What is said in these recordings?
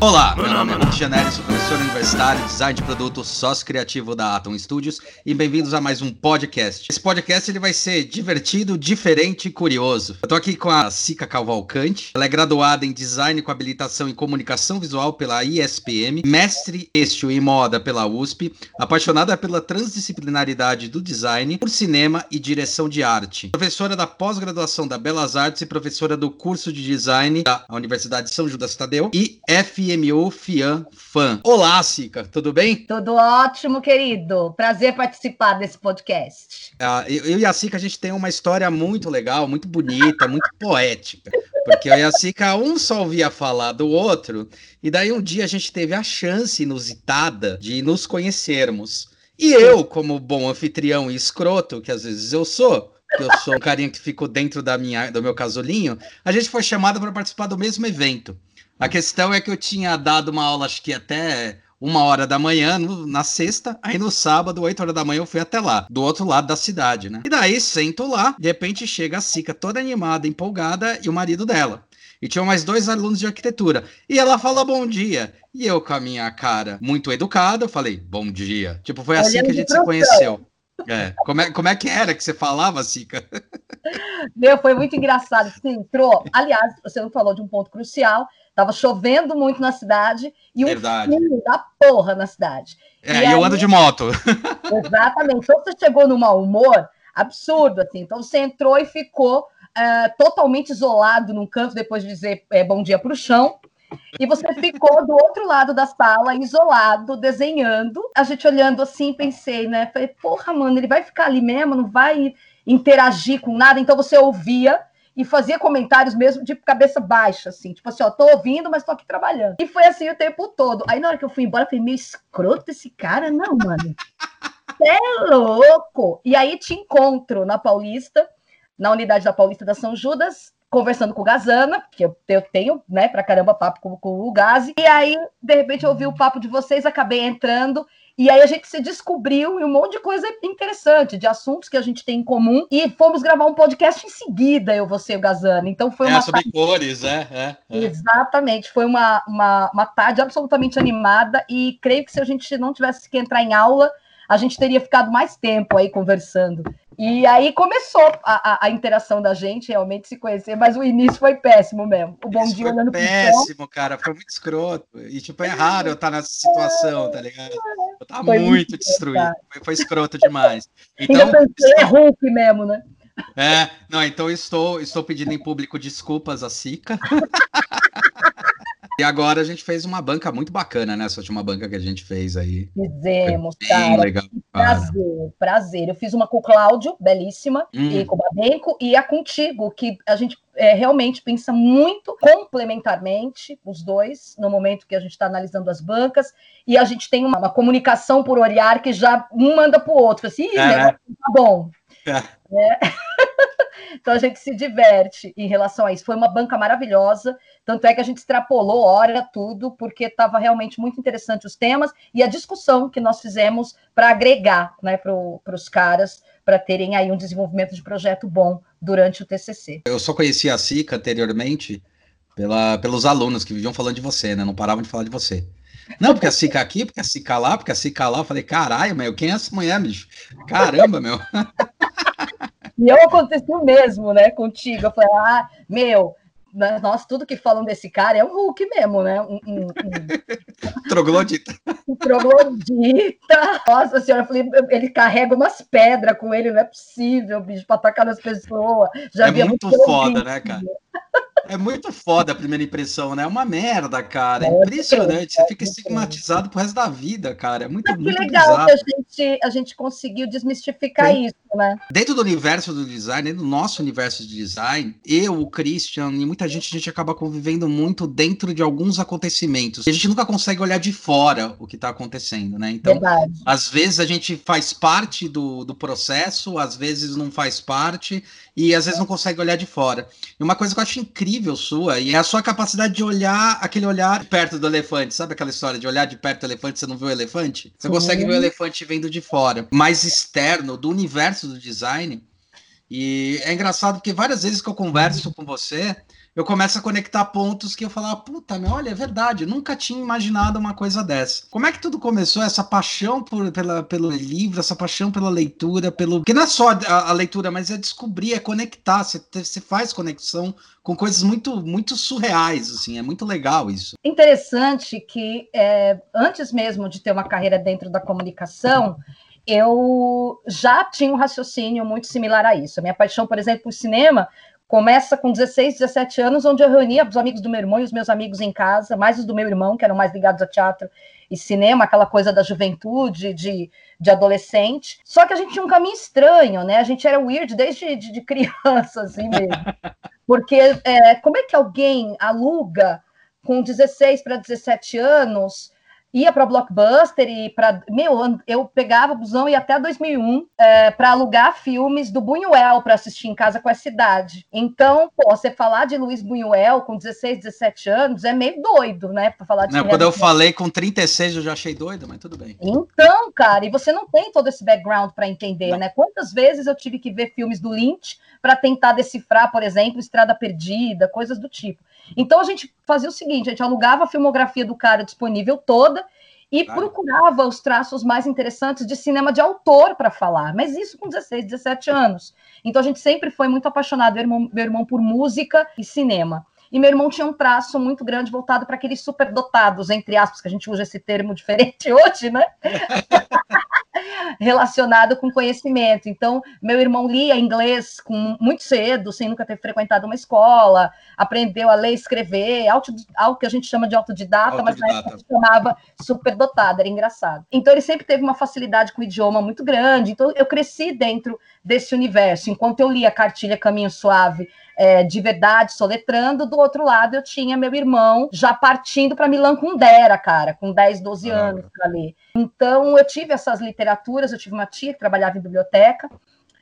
Olá, meu nome é Luke Janelli, sou professor universitário, design de produto, sócio criativo da Atom Studios e bem-vindos a mais um podcast. Esse podcast ele vai ser divertido, diferente e curioso. Eu tô aqui com a Sica Cavalcante, ela é graduada em design com habilitação em comunicação visual pela ISPM, mestre eixo em moda pela USP, apaixonada pela transdisciplinaridade do design, por cinema e direção de arte. Professora da pós-graduação da Belas Artes e professora do curso de design da Universidade de São Judas Tadeu e F FMO Fian Fan. Olá, Sica, tudo bem? Tudo ótimo, querido. Prazer participar desse podcast. Ah, eu, eu, e a Sica, a gente tem uma história muito legal, muito bonita, muito poética. Porque eu e a Sica, um só ouvia falar do outro, e daí um dia a gente teve a chance inusitada de nos conhecermos. E eu, como bom anfitrião e escroto, que às vezes eu sou, que eu sou um carinha que ficou dentro da minha, do meu casulinho, a gente foi chamado para participar do mesmo evento. A questão é que eu tinha dado uma aula, acho que até uma hora da manhã no, na sexta, aí no sábado, oito horas da manhã, eu fui até lá, do outro lado da cidade, né? E daí sento lá, de repente chega a Sica toda animada, empolgada, e o marido dela. E tinha mais dois alunos de arquitetura. E ela fala bom dia. E eu, com a minha cara muito educada, eu falei bom dia. Tipo, foi assim que a gente se conheceu. É. Como, é, como é que era que você falava, Sica? Meu, foi muito engraçado. Você entrou. Aliás, você não falou de um ponto crucial Tava chovendo muito na cidade e um frio da porra na cidade. É, e, e eu ando de moto. Exatamente. Então você chegou num mau humor absurdo, assim. Então você entrou e ficou uh, totalmente isolado num canto depois de dizer é, bom dia para o chão. E você ficou do outro lado da sala, isolado, desenhando. A gente olhando assim, pensei, né? Falei, porra, mano, ele vai ficar ali mesmo, não vai interagir com nada. Então você ouvia e fazia comentários mesmo de cabeça baixa, assim, tipo assim, ó, tô ouvindo, mas tô aqui trabalhando. E foi assim o tempo todo. Aí na hora que eu fui embora, eu falei, meio escroto esse cara, não, mano. é louco! E aí te encontro na Paulista, na unidade da Paulista da São Judas, conversando com o Gazana, que eu, eu tenho, né, pra caramba papo com, com o Gazi. E aí, de repente, eu ouvi o papo de vocês, acabei entrando e aí a gente se descobriu e um monte de coisa interessante, de assuntos que a gente tem em comum. E fomos gravar um podcast em seguida, eu, você e o Gazano. Então foi é, uma. sobre tarde... cores, é, é, é. Exatamente. Foi uma, uma, uma tarde absolutamente animada. E creio que se a gente não tivesse que entrar em aula, a gente teria ficado mais tempo aí conversando. E aí começou a, a, a, interação da gente realmente se conhecer, mas o início foi péssimo mesmo. O bom Isso dia foi olhando péssimo, cara, foi muito escroto. E tipo, é raro eu estar nessa situação, tá ligado? Eu tava foi muito destruído, foi, foi, escroto demais. Então, pensei, é Hulk mesmo, né? É, não, então estou, estou pedindo em público desculpas a Sica. E agora a gente fez uma banca muito bacana, né? Essa última banca que a gente fez aí. Fizemos, cara. Legal, prazer, prazer. Eu fiz uma com o Cláudio, belíssima, hum. e com o Babenco, e a contigo, que a gente é, realmente pensa muito complementarmente, os dois, no momento que a gente está analisando as bancas, e a gente tem uma, uma, comunicação por olhar que já um manda para o outro, assim, é, né? tá bom. É. É. então a gente se diverte em relação a isso. Foi uma banca maravilhosa, tanto é que a gente extrapolou hora, tudo, porque estava realmente muito interessante os temas e a discussão que nós fizemos para agregar né, para os caras, para terem aí um desenvolvimento de projeto bom durante o TCC. Eu só conhecia a SICA anteriormente pela, pelos alunos que viviam falando de você, né? Não paravam de falar de você. Não, porque a Sica aqui, porque a Sica lá, porque a Sica lá. Eu falei, caralho, meu, quem é essa mulher, bicho? Caramba, meu. E eu aconteceu mesmo, né, contigo. Eu falei, ah, meu, né, nossa, tudo que falam desse cara é um Hulk mesmo, né? Um, um, um... Troglodita. Troglodita. Nossa senhora, eu falei, ele carrega umas pedras com ele, não é possível, bicho, para atacar nas pessoas. Já é muito foda, né, cara? É muito foda a primeira impressão, né? É uma merda, cara. É impressionante. Você fica estigmatizado pro resto da vida, cara. É muito, é que muito legal bizarro. que a gente, a gente conseguiu desmistificar Sim. isso, né? Dentro do universo do design, dentro do nosso universo de design, eu, o Christian e muita gente, a gente acaba convivendo muito dentro de alguns acontecimentos. E a gente nunca consegue olhar de fora o que está acontecendo, né? Então, Verdade. às vezes a gente faz parte do, do processo, às vezes não faz parte, e às vezes não consegue olhar de fora. E uma coisa que eu acho incrível incrível sua, e é a sua capacidade de olhar aquele olhar perto do elefante. Sabe aquela história de olhar de perto do elefante, você não vê o elefante? Você consegue ver o elefante vendo de fora. Mais externo, do universo do design, E é engraçado porque várias vezes que eu converso com você, eu começo a conectar pontos que eu falava, puta, meu, olha, é verdade, nunca tinha imaginado uma coisa dessa. Como é que tudo começou, essa paixão por, pela, pelo livro, essa paixão pela leitura, pelo. Porque não é só a, a leitura, mas é descobrir, é conectar, você, você faz conexão com coisas muito, muito surreais, assim, é muito legal isso. Interessante que é, antes mesmo de ter uma carreira dentro da comunicação, eu já tinha um raciocínio muito similar a isso. A minha paixão, por exemplo, por cinema começa com 16, 17 anos, onde eu reunia os amigos do meu irmão e os meus amigos em casa, mais os do meu irmão, que eram mais ligados a teatro e cinema, aquela coisa da juventude, de, de adolescente. Só que a gente tinha um caminho estranho, né? A gente era weird desde de, de criança, assim mesmo. Porque é, como é que alguém aluga com 16 para 17 anos ia para Blockbuster e para meu eu pegava o busão e até 2001 é, para alugar filmes do Buñuel para assistir em casa com essa idade. Então, pô, você falar de Luiz Buñuel com 16, 17 anos é meio doido, né? Para falar de não, quando eu falei com 36 eu já achei doido, mas tudo bem. Então, cara, e você não tem todo esse background para entender, não. né? Quantas vezes eu tive que ver filmes do Lynch para tentar decifrar, por exemplo, Estrada Perdida, coisas do tipo. Então a gente fazia o seguinte: a gente alugava a filmografia do cara disponível toda e claro. procurava os traços mais interessantes de cinema de autor para falar, mas isso com 16, 17 anos. Então a gente sempre foi muito apaixonado, meu irmão, meu irmão por música e cinema. E meu irmão tinha um traço muito grande voltado para aqueles superdotados, entre aspas, que a gente usa esse termo diferente hoje, né? relacionado com conhecimento. Então, meu irmão lia inglês com, muito cedo, sem nunca ter frequentado uma escola, aprendeu a ler e escrever, auto, algo que a gente chama de autodidata, autodidata. mas na época chamava superdotado, era engraçado. Então, ele sempre teve uma facilidade com o idioma muito grande. Então, eu cresci dentro desse universo. Enquanto eu lia Cartilha Caminho Suave, é, de verdade, soletrando, do outro lado eu tinha meu irmão já partindo para Milan Kundera, cara, com 10, 12 anos para ler. Então eu tive essas literaturas, eu tive uma tia que trabalhava em biblioteca,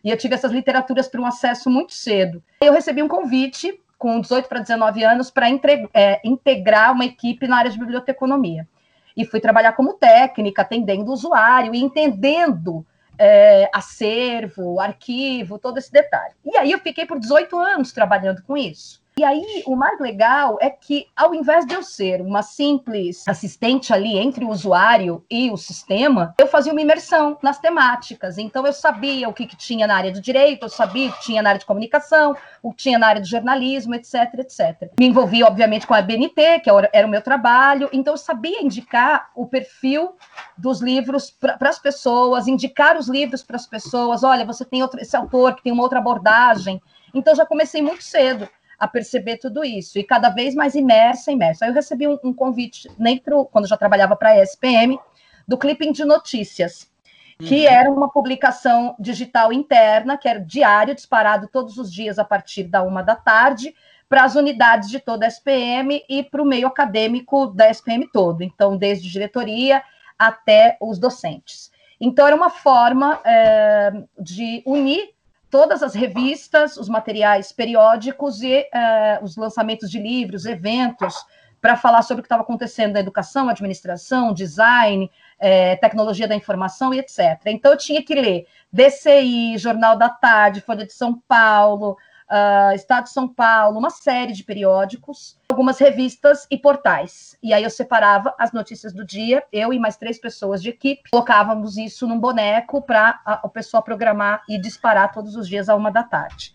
e eu tive essas literaturas para um acesso muito cedo. Eu recebi um convite com 18 para 19 anos para é, integrar uma equipe na área de biblioteconomia. E fui trabalhar como técnica, atendendo o usuário e entendendo é, acervo, arquivo, todo esse detalhe. E aí eu fiquei por 18 anos trabalhando com isso. E aí, o mais legal é que, ao invés de eu ser uma simples assistente ali entre o usuário e o sistema, eu fazia uma imersão nas temáticas. Então, eu sabia o que, que tinha na área do direito, eu sabia o que tinha na área de comunicação, o que tinha na área do jornalismo, etc, etc. Me envolvi, obviamente, com a BNT, que era o meu trabalho. Então, eu sabia indicar o perfil dos livros para as pessoas, indicar os livros para as pessoas. Olha, você tem outro, esse autor que tem uma outra abordagem. Então, já comecei muito cedo a perceber tudo isso, e cada vez mais imersa, imersa. Aí eu recebi um, um convite, dentro, quando eu já trabalhava para a ESPM, do Clipping de Notícias, que uhum. era uma publicação digital interna, que era diário, disparado todos os dias a partir da uma da tarde, para as unidades de toda a SPM e para o meio acadêmico da SPM todo, então, desde diretoria até os docentes. Então, era uma forma é, de unir todas as revistas, os materiais periódicos e uh, os lançamentos de livros, eventos, para falar sobre o que estava acontecendo na educação, administração, design, é, tecnologia da informação e etc. Então, eu tinha que ler DCI, Jornal da Tarde, Folha de São Paulo, uh, Estado de São Paulo, uma série de periódicos, algumas revistas e portais. E aí eu separava as notícias do dia, eu e mais três pessoas de equipe, colocávamos isso num boneco para o pessoal programar e disparar todos os dias a uma da tarde.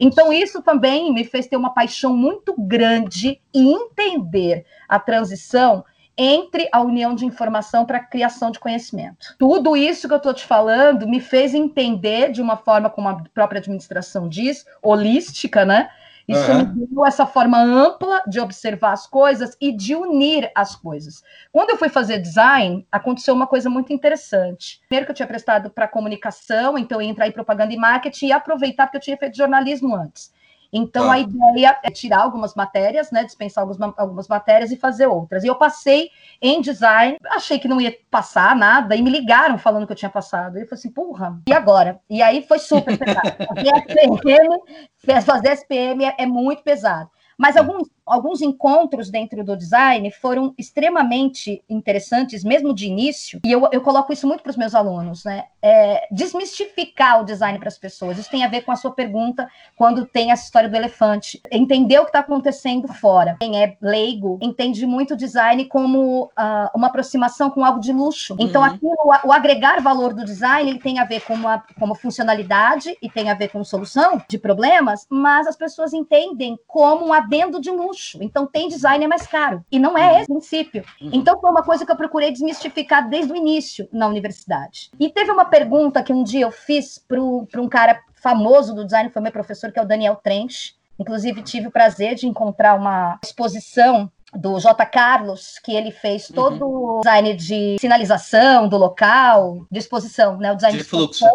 Então, isso também me fez ter uma paixão muito grande e entender a transição entre a união de informação para a criação de conhecimento. Tudo isso que eu estou te falando me fez entender de uma forma, como a própria administração diz, holística, né? Isso uhum. me deu essa forma ampla de observar as coisas e de unir as coisas. Quando eu fui fazer design, aconteceu uma coisa muito interessante. Primeiro que eu tinha prestado para comunicação, então eu ia entrar em propaganda e marketing e aproveitar porque eu tinha feito jornalismo antes. Então, ah. a ideia é tirar algumas matérias, né, dispensar algumas, algumas matérias e fazer outras. E eu passei em design, achei que não ia passar nada, e me ligaram falando que eu tinha passado. E eu falei assim, porra, e agora? E aí foi super pesado. fazer SPM, fazer SPM é, é muito pesado. Mas alguns, alguns encontros dentro do design foram extremamente interessantes, mesmo de início, e eu, eu coloco isso muito para os meus alunos, né? É, desmistificar o design para as pessoas. Isso tem a ver com a sua pergunta quando tem essa história do elefante. Entender o que está acontecendo fora. Quem é leigo entende muito o design como uh, uma aproximação com algo de luxo. Então, uhum. o, o, agregar valor do design ele tem a ver com uma, com uma funcionalidade e tem a ver com solução de problemas, mas as pessoas entendem como um adendo de luxo. Então, tem design é mais caro. E não é esse o princípio. Uhum. Então, foi uma coisa que eu procurei desmistificar desde o início na universidade. E teve uma pergunta que um dia eu fiz para um cara famoso do design, foi meu professor, que é o Daniel Trench. Inclusive, tive o prazer de encontrar uma exposição do J. Carlos, que ele fez uhum. todo uhum. o design de sinalização do local, de exposição, né? O design de, de fluxo.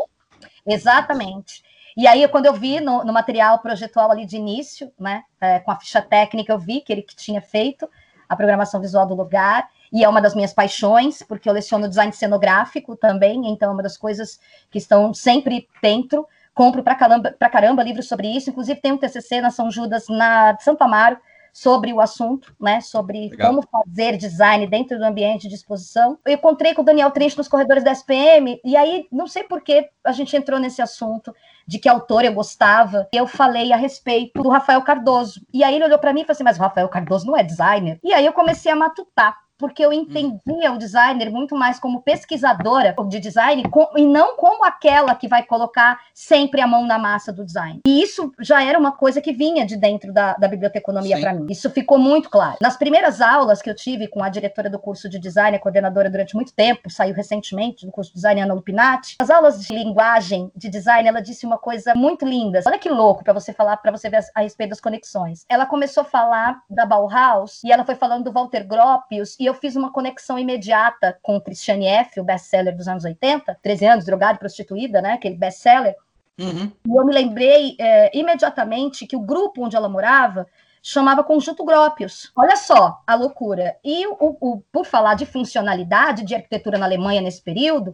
Exatamente. E aí, quando eu vi no, no material projetual ali de início, né, é, com a ficha técnica, eu vi que ele que tinha feito a programação visual do lugar, e é uma das minhas paixões, porque eu leciono design cenográfico também, então é uma das coisas que estão sempre dentro. Compro para caramba, caramba livros sobre isso, inclusive tem um TCC na São Judas, na Santo Amaro, sobre o assunto, né? Sobre Legal. como fazer design dentro do ambiente de exposição. Eu encontrei com o Daniel Trench nos corredores da SPM, e aí não sei por que a gente entrou nesse assunto de que autor eu gostava. Eu falei a respeito do Rafael Cardoso. E aí ele olhou para mim e falou assim: Mas o Rafael Cardoso não é designer? E aí eu comecei a matutar porque eu entendia o designer muito mais como pesquisadora de design com, e não como aquela que vai colocar sempre a mão na massa do design. E isso já era uma coisa que vinha de dentro da, da biblioteconomia para mim. Isso ficou muito claro. Nas primeiras aulas que eu tive com a diretora do curso de design, a coordenadora durante muito tempo, saiu recentemente do curso de design, Ana Lupinati, as aulas de linguagem, de design, ela disse uma coisa muito linda. Olha que louco para você falar, para você ver a, a respeito das conexões. Ela começou a falar da Bauhaus e ela foi falando do Walter Gropius e eu fiz uma conexão imediata com Christiane F., o best-seller dos anos 80, 13 anos, drogada e prostituída, né? Aquele best-seller. Uhum. E eu me lembrei é, imediatamente que o grupo onde ela morava chamava Conjunto Gropius. Olha só a loucura. E o, o, por falar de funcionalidade de arquitetura na Alemanha nesse período,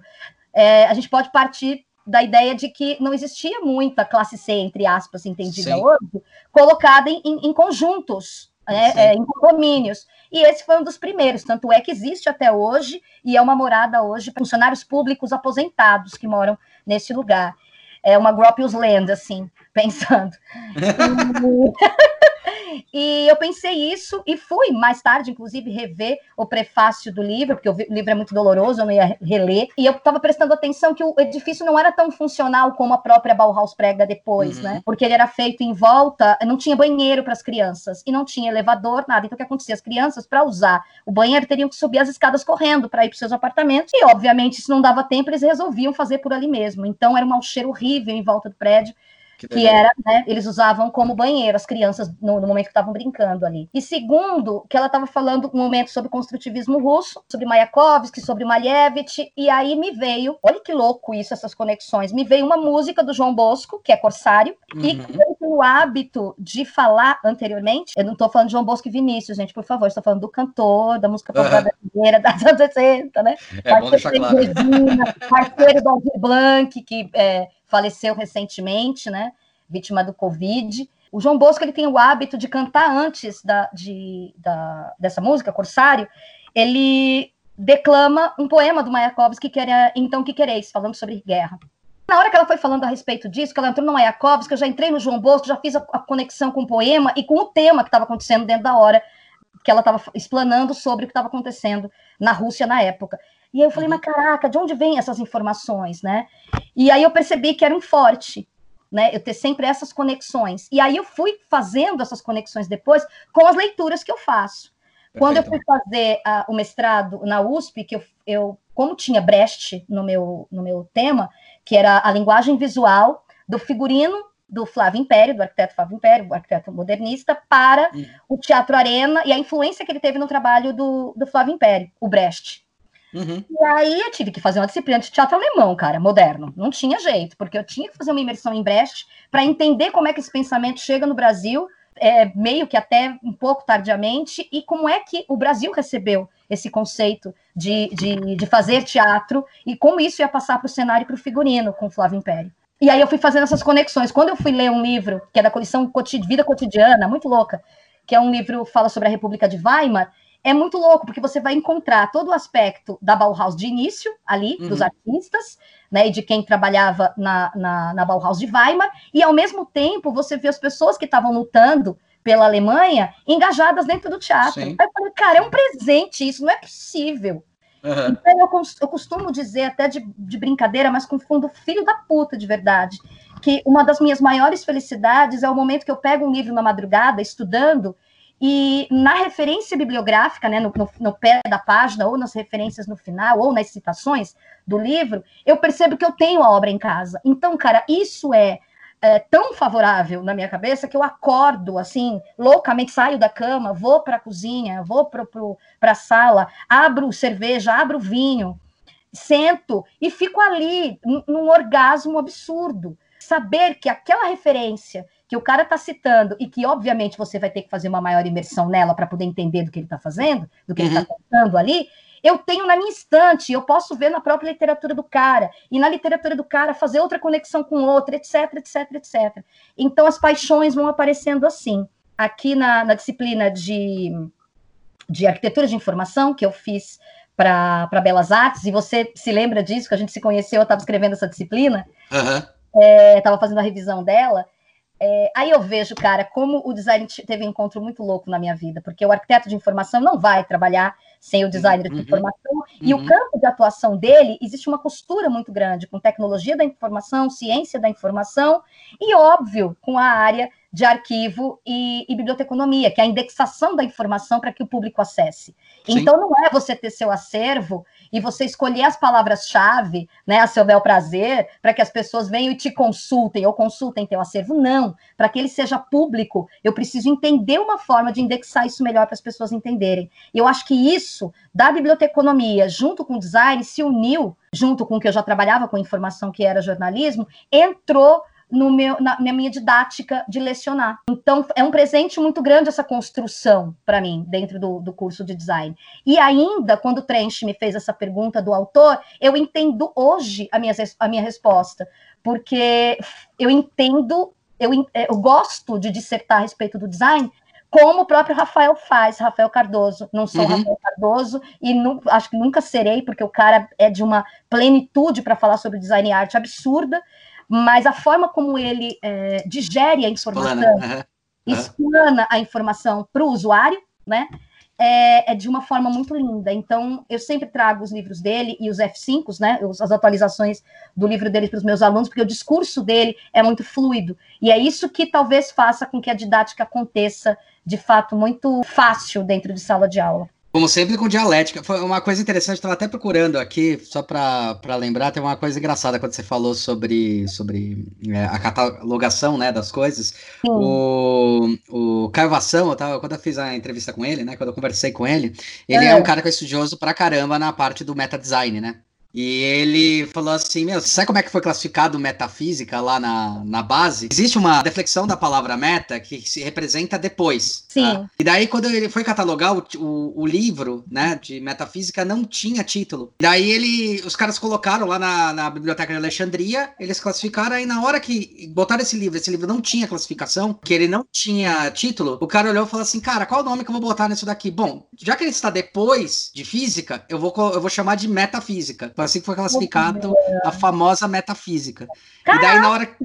é, a gente pode partir da ideia de que não existia muita classe C, entre aspas, entendida Sim. hoje, colocada em, em, em conjuntos, né, é, em condomínios. E esse foi um dos primeiros, tanto é que existe até hoje e é uma morada hoje para funcionários públicos aposentados que moram nesse lugar. É uma Gropius Land, assim, pensando. E eu pensei isso e fui mais tarde, inclusive, rever o prefácio do livro, porque o livro é muito doloroso, eu não ia reler. E eu estava prestando atenção que o edifício não era tão funcional como a própria Bauhaus prega depois, uhum. né? Porque ele era feito em volta, não tinha banheiro para as crianças e não tinha elevador, nada. Então o que acontecia? As crianças, para usar o banheiro, teriam que subir as escadas correndo para ir para seus apartamentos. E, obviamente, se não dava tempo, eles resolviam fazer por ali mesmo. Então era um cheiro horrível em volta do prédio que, que era, né, eles usavam como banheiro as crianças no, no momento que estavam brincando ali. E segundo, que ela estava falando um momento sobre construtivismo russo, sobre Mayakovsky, sobre Malevich, e aí me veio, olha que louco isso, essas conexões, me veio uma música do João Bosco, que é Corsário, uhum. e o hábito de falar anteriormente, eu não estou falando de João Bosco e Vinícius, gente, por favor, estou falando do cantor, da música popular uhum. brasileira, da anos 60, né? É bom deixar claro. Regina, parceiro do Aldir Blanc, que é, faleceu recentemente, né? Vítima do Covid. O João Bosco ele tem o hábito de cantar antes da, de, da, dessa música, Corsário. Ele declama um poema do Mayakovsky que era Então Que Quereis, falando sobre guerra. Na hora que ela foi falando a respeito disso, que ela entrou no Mayakovsky, eu já entrei no João Bosco, já fiz a, a conexão com o poema e com o tema que estava acontecendo dentro da hora que ela estava explanando sobre o que estava acontecendo na Rússia na época. E aí eu falei, uhum. mas caraca, de onde vêm essas informações, né? E aí eu percebi que era um forte, né? Eu ter sempre essas conexões. E aí eu fui fazendo essas conexões depois com as leituras que eu faço. Perfeito. Quando eu fui fazer uh, o mestrado na USP, que eu, eu, como tinha Brecht no meu, no meu tema, que era a linguagem visual do figurino do Flávio Império, do arquiteto Flávio Império, o arquiteto modernista, para uhum. o Teatro Arena e a influência que ele teve no trabalho do, do Flávio Império, o Brecht. Uhum. E aí eu tive que fazer uma disciplina de teatro alemão, cara, moderno. Não tinha jeito, porque eu tinha que fazer uma imersão em Brecht para entender como é que esse pensamento chega no Brasil, é, meio que até um pouco tardiamente, e como é que o Brasil recebeu esse conceito de, de, de fazer teatro e como isso ia passar para o cenário e para o figurino com Flávio Império. E aí eu fui fazendo essas conexões. Quando eu fui ler um livro que é da coleção Vida Cotidiana, muito louca, que é um livro que fala sobre a República de Weimar, é muito louco, porque você vai encontrar todo o aspecto da Bauhaus de início, ali, uhum. dos artistas, né, e de quem trabalhava na, na, na Bauhaus de Weimar, e ao mesmo tempo você vê as pessoas que estavam lutando pela Alemanha engajadas dentro do teatro. Sim. Aí eu falei, cara, é um presente isso, não é possível. Uhum. Então eu, eu, costumo dizer, até de, de brincadeira, mas com fundo filho da puta de verdade, que uma das minhas maiores felicidades é o momento que eu pego um livro na madrugada, estudando, e na referência bibliográfica, né, no, no, no, pé da página, ou nas referências no final, ou nas citações do livro, eu percebo que eu tenho a obra em casa. Então, cara, isso é, é tão favorável na minha cabeça que eu acordo, assim, loucamente, saio da cama, vou para a cozinha, vou para a sala, abro cerveja, abro vinho, sento e fico ali num orgasmo absurdo. Saber que aquela referência que o cara está citando e que, obviamente, você vai ter que fazer uma maior imersão nela para poder entender do que ele está fazendo, do que tá uhum. ele está contando ali, eu tenho na minha estante, eu posso ver na própria literatura do cara, e na literatura do cara fazer outra conexão com outra, etc, etc, etc. Então as paixões vão aparecendo assim. Aqui na, na disciplina de, de arquitetura de informação, que eu fiz para Belas Artes, e você se lembra disso, que a gente se conheceu, eu estava escrevendo essa disciplina, estava uhum. é, fazendo a revisão dela, é, aí eu vejo, cara, como o design teve um encontro muito louco na minha vida, porque o arquiteto de informação não vai trabalhar sem o designer uhum, de informação, uhum. e o uhum. campo de atuação dele existe uma costura muito grande com tecnologia da informação, ciência da informação, e óbvio, com a área de arquivo e, e biblioteconomia, que é a indexação da informação para que o público acesse. Sim. Então não é você ter seu acervo e você escolher as palavras-chave, né, a seu bel prazer, para que as pessoas venham e te consultem ou consultem teu acervo. Não, para que ele seja público, eu preciso entender uma forma de indexar isso melhor para as pessoas entenderem. Eu acho que isso da biblioteconomia, junto com o design, se uniu, junto com o que eu já trabalhava com informação, que era jornalismo, entrou no meu, na, na, minha didática de lecionar. Então, é um presente muito grande essa construção para mim, dentro do, do curso de design. E ainda, quando o Trench me fez essa pergunta do autor, eu entendo hoje a minha, a minha resposta, porque eu entendo, eu, eu gosto de dissertar a respeito do design, como o próprio Rafael faz, Rafael Cardoso. Não sou uhum. Rafael Cardoso e não, acho que nunca serei, porque o cara é de uma plenitude para falar sobre design e arte absurda mas a forma como ele é, digere a informação, uhum. explana a informação para o usuário, né? É, é, de uma forma muito linda. Então, eu sempre trago os livros dele e os F5s, né? As atualizações do livro dele para os meus alunos, porque o discurso dele é muito fluido. E é isso que talvez faça com que a didática aconteça de fato muito fácil dentro de sala de aula. Como sempre com dialética. Foi uma coisa interessante, estava até procurando aqui, só para lembrar, tem uma coisa engraçada quando você falou sobre, sobre é, a catalogação né, das coisas. O, o Caio Vação, eu tava, quando eu fiz a entrevista com ele, né? Quando eu conversei com ele, ele é, é um cara que é estudioso pra caramba na parte do meta design, né? E ele falou assim: Meu, sabe como é que foi classificado metafísica lá na, na base? Existe uma deflexão da palavra meta que se representa depois. Sim. Tá? E daí, quando ele foi catalogar o, o, o, livro né, de metafísica, não tinha título. E daí ele, os caras colocaram lá na, na biblioteca de Alexandria, eles classificaram, aí na hora que botaram esse livro, esse livro não tinha classificação, que ele não tinha título, o cara olhou e falou assim: Cara, qual o nome que eu vou botar nisso daqui? Bom, já que ele está depois de física, eu vou, eu vou chamar de metafísica assim que foi classificado a famosa metafísica. E daí na hora,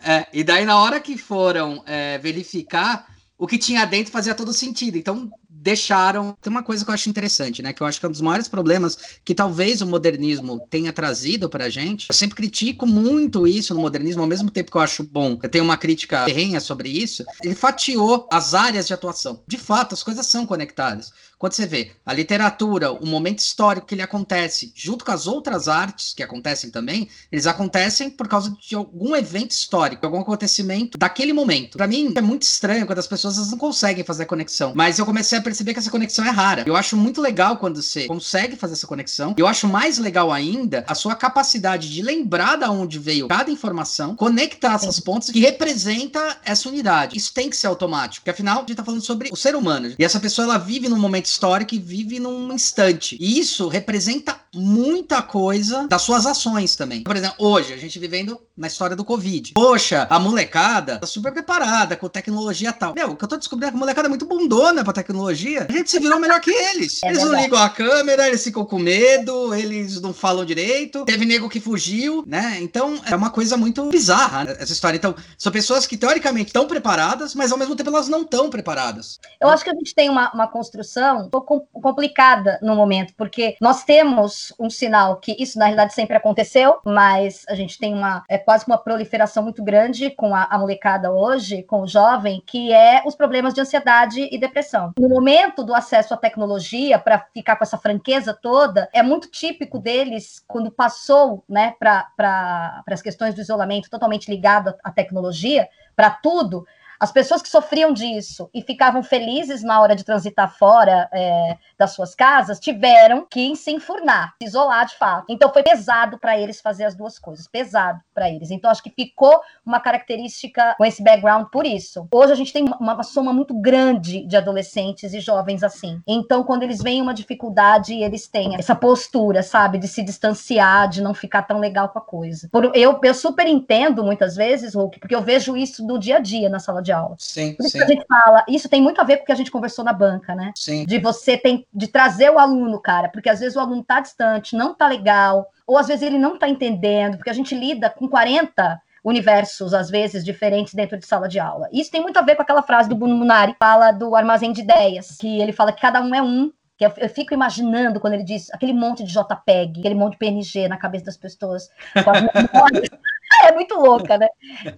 é, e daí na hora que foram é, verificar, o que tinha dentro fazia todo sentido. Então deixaram. Tem uma coisa que eu acho interessante, né? Que eu acho que é um dos maiores problemas que talvez o modernismo tenha trazido pra gente. Eu sempre critico muito isso no modernismo, ao mesmo tempo que eu acho bom. Eu tenho uma crítica ferrenha sobre isso. Ele fatiou as áreas de atuação. De fato, as coisas são conectadas. Quando você vê a literatura, o momento histórico que ele acontece, junto com as outras artes que acontecem também, eles acontecem por causa de algum evento histórico, algum acontecimento daquele momento. Para mim é muito estranho quando as pessoas não conseguem fazer a conexão, mas eu comecei a perceber que essa conexão é rara. Eu acho muito legal quando você consegue fazer essa conexão. Eu acho mais legal ainda a sua capacidade de lembrar da onde veio cada informação, conectar essas pontas que representa essa unidade. Isso tem que ser automático, porque afinal a gente tá falando sobre o ser humano. E essa pessoa ela vive num momento momento histórico e vive num instante. E isso representa muita coisa das suas ações também. Por exemplo, hoje, a gente vivendo na história do Covid. Poxa, a molecada tá super preparada com tecnologia tal. Meu, o que eu tô descobrindo é que a molecada é muito bundona pra tecnologia. A gente se virou melhor que eles. É eles verdade. não ligam a câmera, eles ficam com medo, eles não falam direito. Teve nego que fugiu, né? Então, é uma coisa muito bizarra né, essa história. Então, são pessoas que teoricamente estão preparadas, mas ao mesmo tempo elas não estão preparadas. Eu acho que a gente tem uma, uma construção um pouco complicada no momento, porque nós temos um sinal que isso na realidade sempre aconteceu, mas a gente tem uma é quase uma proliferação muito grande com a, a molecada hoje, com o jovem, que é os problemas de ansiedade e depressão. No momento do acesso à tecnologia, para ficar com essa franqueza toda, é muito típico deles quando passou, né, para pra, as questões do isolamento totalmente ligado à tecnologia, para tudo, as pessoas que sofriam disso e ficavam felizes na hora de transitar fora é, das suas casas tiveram que se enfurnar, se isolar de fato. Então foi pesado para eles fazer as duas coisas, pesado para eles. Então acho que ficou uma característica com esse background por isso. Hoje a gente tem uma, uma soma muito grande de adolescentes e jovens assim. Então quando eles veem uma dificuldade, eles têm essa postura, sabe, de se distanciar, de não ficar tão legal com a coisa. Por, eu, eu super entendo muitas vezes, Hulk, porque eu vejo isso do dia a dia na sala de aula. Sim, Por isso sim. que a gente fala, isso tem muito a ver com o que a gente conversou na banca, né? Sim. De você tem de trazer o aluno, cara, porque às vezes o aluno tá distante, não tá legal, ou às vezes ele não tá entendendo, porque a gente lida com 40 universos, às vezes, diferentes dentro de sala de aula. Isso tem muito a ver com aquela frase do Bruno Munari, que fala do armazém de ideias, que ele fala que cada um é um, que eu, eu, fico imaginando quando ele diz aquele monte de JPEG, aquele monte de PNG na cabeça das pessoas, com as memórias. é muito louca, né?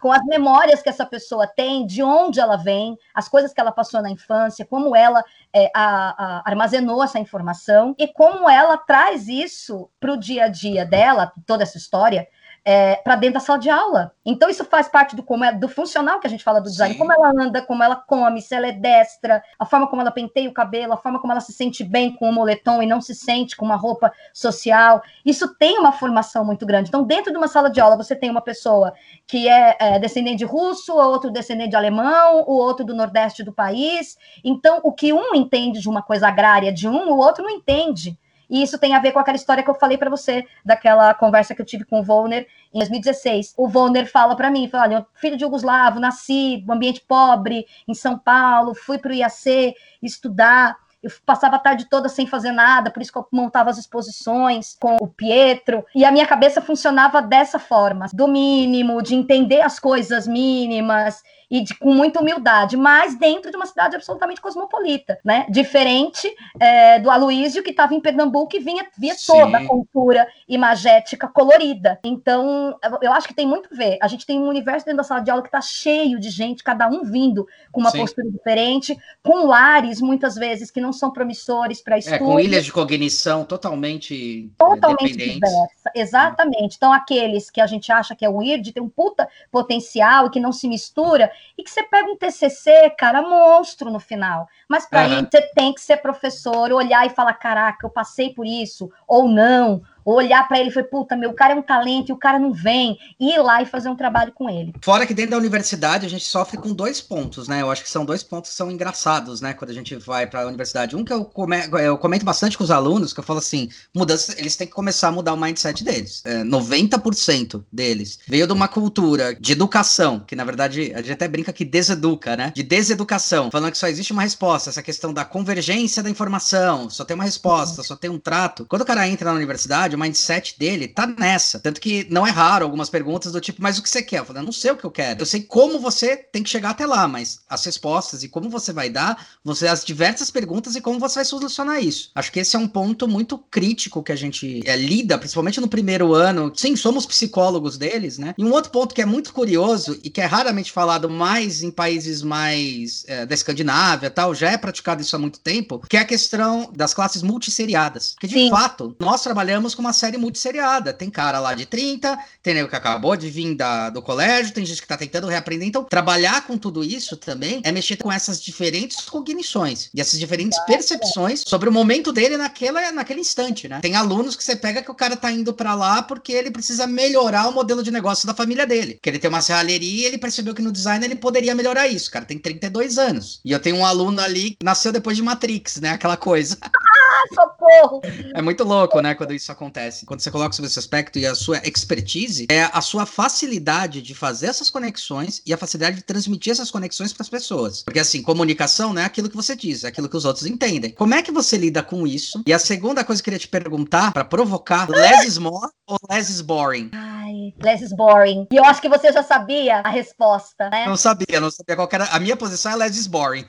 Com as memórias que essa pessoa tem, de onde ela vem, as coisas que ela passou na infância, como ela é, a, a, armazenou essa informação e como ela traz isso para o dia a dia dela, toda essa história, é, para dentro da sala de aula. Então, isso faz parte do como é do funcional que a gente fala do design, Sim. como ela anda, como ela come, se ela é destra, a forma como ela penteia o cabelo, a forma como ela se sente bem com o moletom e não se sente com uma roupa social. Isso tem uma formação muito grande. Então, dentro de uma sala de aula, você tem uma pessoa que é, é descendente de russo, outro descendente de alemão, o outro do nordeste do país. Então, o que um entende de uma coisa agrária de um, o outro não entende. E isso tem a ver com aquela história que eu falei para você, daquela conversa que eu tive com o Volner em 2016. O Volner fala para mim, fala, olha, filho de Yugoslavo, nasci um ambiente pobre em São Paulo, fui para o IAC estudar, eu passava a tarde toda sem fazer nada, por isso que eu montava as exposições com o Pietro, e a minha cabeça funcionava dessa forma, do mínimo, de entender as coisas mínimas, e de, com muita humildade, mas dentro de uma cidade absolutamente cosmopolita, né? Diferente é, do Aloísio, que estava em Pernambuco e vinha, via Sim. toda a cultura imagética colorida. Então, eu acho que tem muito a ver. A gente tem um universo dentro da sala de aula que está cheio de gente, cada um vindo com uma Sim. postura diferente, com lares, muitas vezes, que não são promissores para estudo. É, com ilhas de cognição totalmente Totalmente diversa, exatamente. Então, aqueles que a gente acha que é weird, tem um puta potencial e que não se mistura, e que você pega um TCC, cara, monstro no final. Mas para uhum. isso você tem que ser professor, olhar e falar: caraca, eu passei por isso, ou não, olhar para ele e foi, puta, meu, o cara é um talento e o cara não vem, ir lá e fazer um trabalho com ele. Fora que dentro da universidade a gente sofre com dois pontos, né? Eu acho que são dois pontos que são engraçados, né? Quando a gente vai para a universidade. Um que eu, come, eu comento bastante com os alunos, que eu falo assim, mudança, eles têm que começar a mudar o mindset deles. É, 90% deles veio de uma cultura de educação, que na verdade a gente até brinca que deseduca, né? De deseducação, falando que só existe uma resposta, essa questão da convergência da informação, só tem uma resposta, só tem um trato. Quando o cara entra na universidade, o mindset dele tá nessa. Tanto que não é raro algumas perguntas do tipo, mas o que você quer? Eu falo, eu não sei o que eu quero. Eu sei como você tem que chegar até lá, mas as respostas e como você vai dar, você as diversas perguntas e como você vai solucionar isso. Acho que esse é um ponto muito crítico que a gente é, lida, principalmente no primeiro ano. Sim, somos psicólogos deles, né? E um outro ponto que é muito curioso e que é raramente falado mais em países mais é, da Escandinávia tal, já é praticado isso há muito tempo, que é a questão das classes multisseriadas. Porque, de Sim. fato, nós trabalhamos com uma série multisseriada. Tem cara lá de 30, tem nego que acabou de vir da, do colégio, tem gente que tá tentando reaprender. Então, trabalhar com tudo isso também é mexer com essas diferentes cognições e essas diferentes percepções sobre o momento dele naquela, naquele instante, né? Tem alunos que você pega que o cara tá indo para lá porque ele precisa melhorar o modelo de negócio da família dele. Que ele tem uma serralheria e ele percebeu que no design ele poderia melhorar isso. O cara tem 32 anos. E eu tenho um aluno ali que nasceu depois de Matrix, né? Aquela coisa. Ah, socorro! É muito louco, né, quando isso acontece. Quando você coloca sobre esse aspecto e a sua expertise, é a sua facilidade de fazer essas conexões e a facilidade de transmitir essas conexões para as pessoas. Porque assim, comunicação não é aquilo que você diz, é aquilo que os outros entendem. Como é que você lida com isso? E a segunda coisa que eu queria te perguntar, para provocar, less is more ou less is boring? Ai, less is boring. E eu acho que você já sabia a resposta, né? Não sabia, não sabia qual era. A minha posição é less is boring.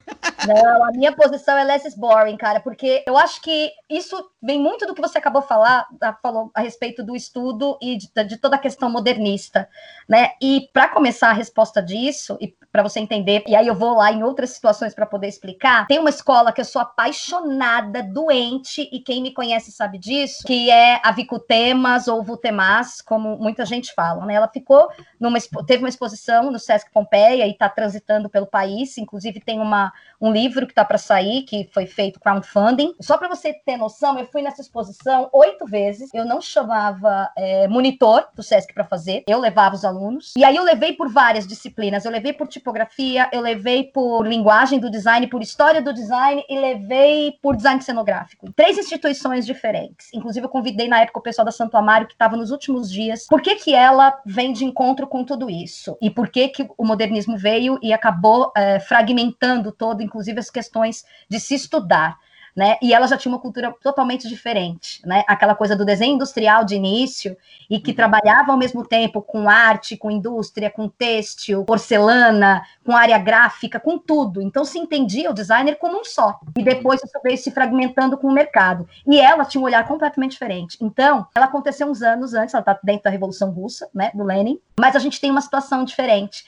Não, a minha posição é less is boring, cara, porque eu acho que isso vem muito do que você acabou falar, falou a respeito do estudo e de, de toda a questão modernista, né? E para começar a resposta disso, e para você entender, e aí eu vou lá em outras situações para poder explicar, tem uma escola que eu sou apaixonada, doente, e quem me conhece sabe disso, que é a Vicutemas ou Vutemas, como muita gente fala, né? Ela ficou numa teve uma exposição no Sesc Pompeia e está transitando pelo país, inclusive tem uma, um livro que está para sair, que foi feito crowdfunding. Só para você ter noção, eu fui nessa exposição oito vezes. Eu não chamava é, monitor do SESC para fazer, eu levava os alunos. E aí eu levei por várias disciplinas. Eu levei por tipografia, eu levei por linguagem do design, por história do design e levei por design cenográfico. Três instituições diferentes. Inclusive, eu convidei na época o pessoal da Santo Amaro, que estava nos últimos dias. Por que, que ela vem de encontro com tudo isso? E por que, que o modernismo veio e acabou é, fragmentando todo, inclusive, as questões de se estudar? Né? E ela já tinha uma cultura totalmente diferente, né? Aquela coisa do desenho industrial de início e que uhum. trabalhava ao mesmo tempo com arte, com indústria, com têxtil, porcelana, com área gráfica, com tudo. Então se entendia o designer como um só. E depois isso veio se fragmentando com o mercado. E ela tinha um olhar completamente diferente. Então, ela aconteceu uns anos antes, ela está dentro da Revolução Russa, né, do Lenin, mas a gente tem uma situação diferente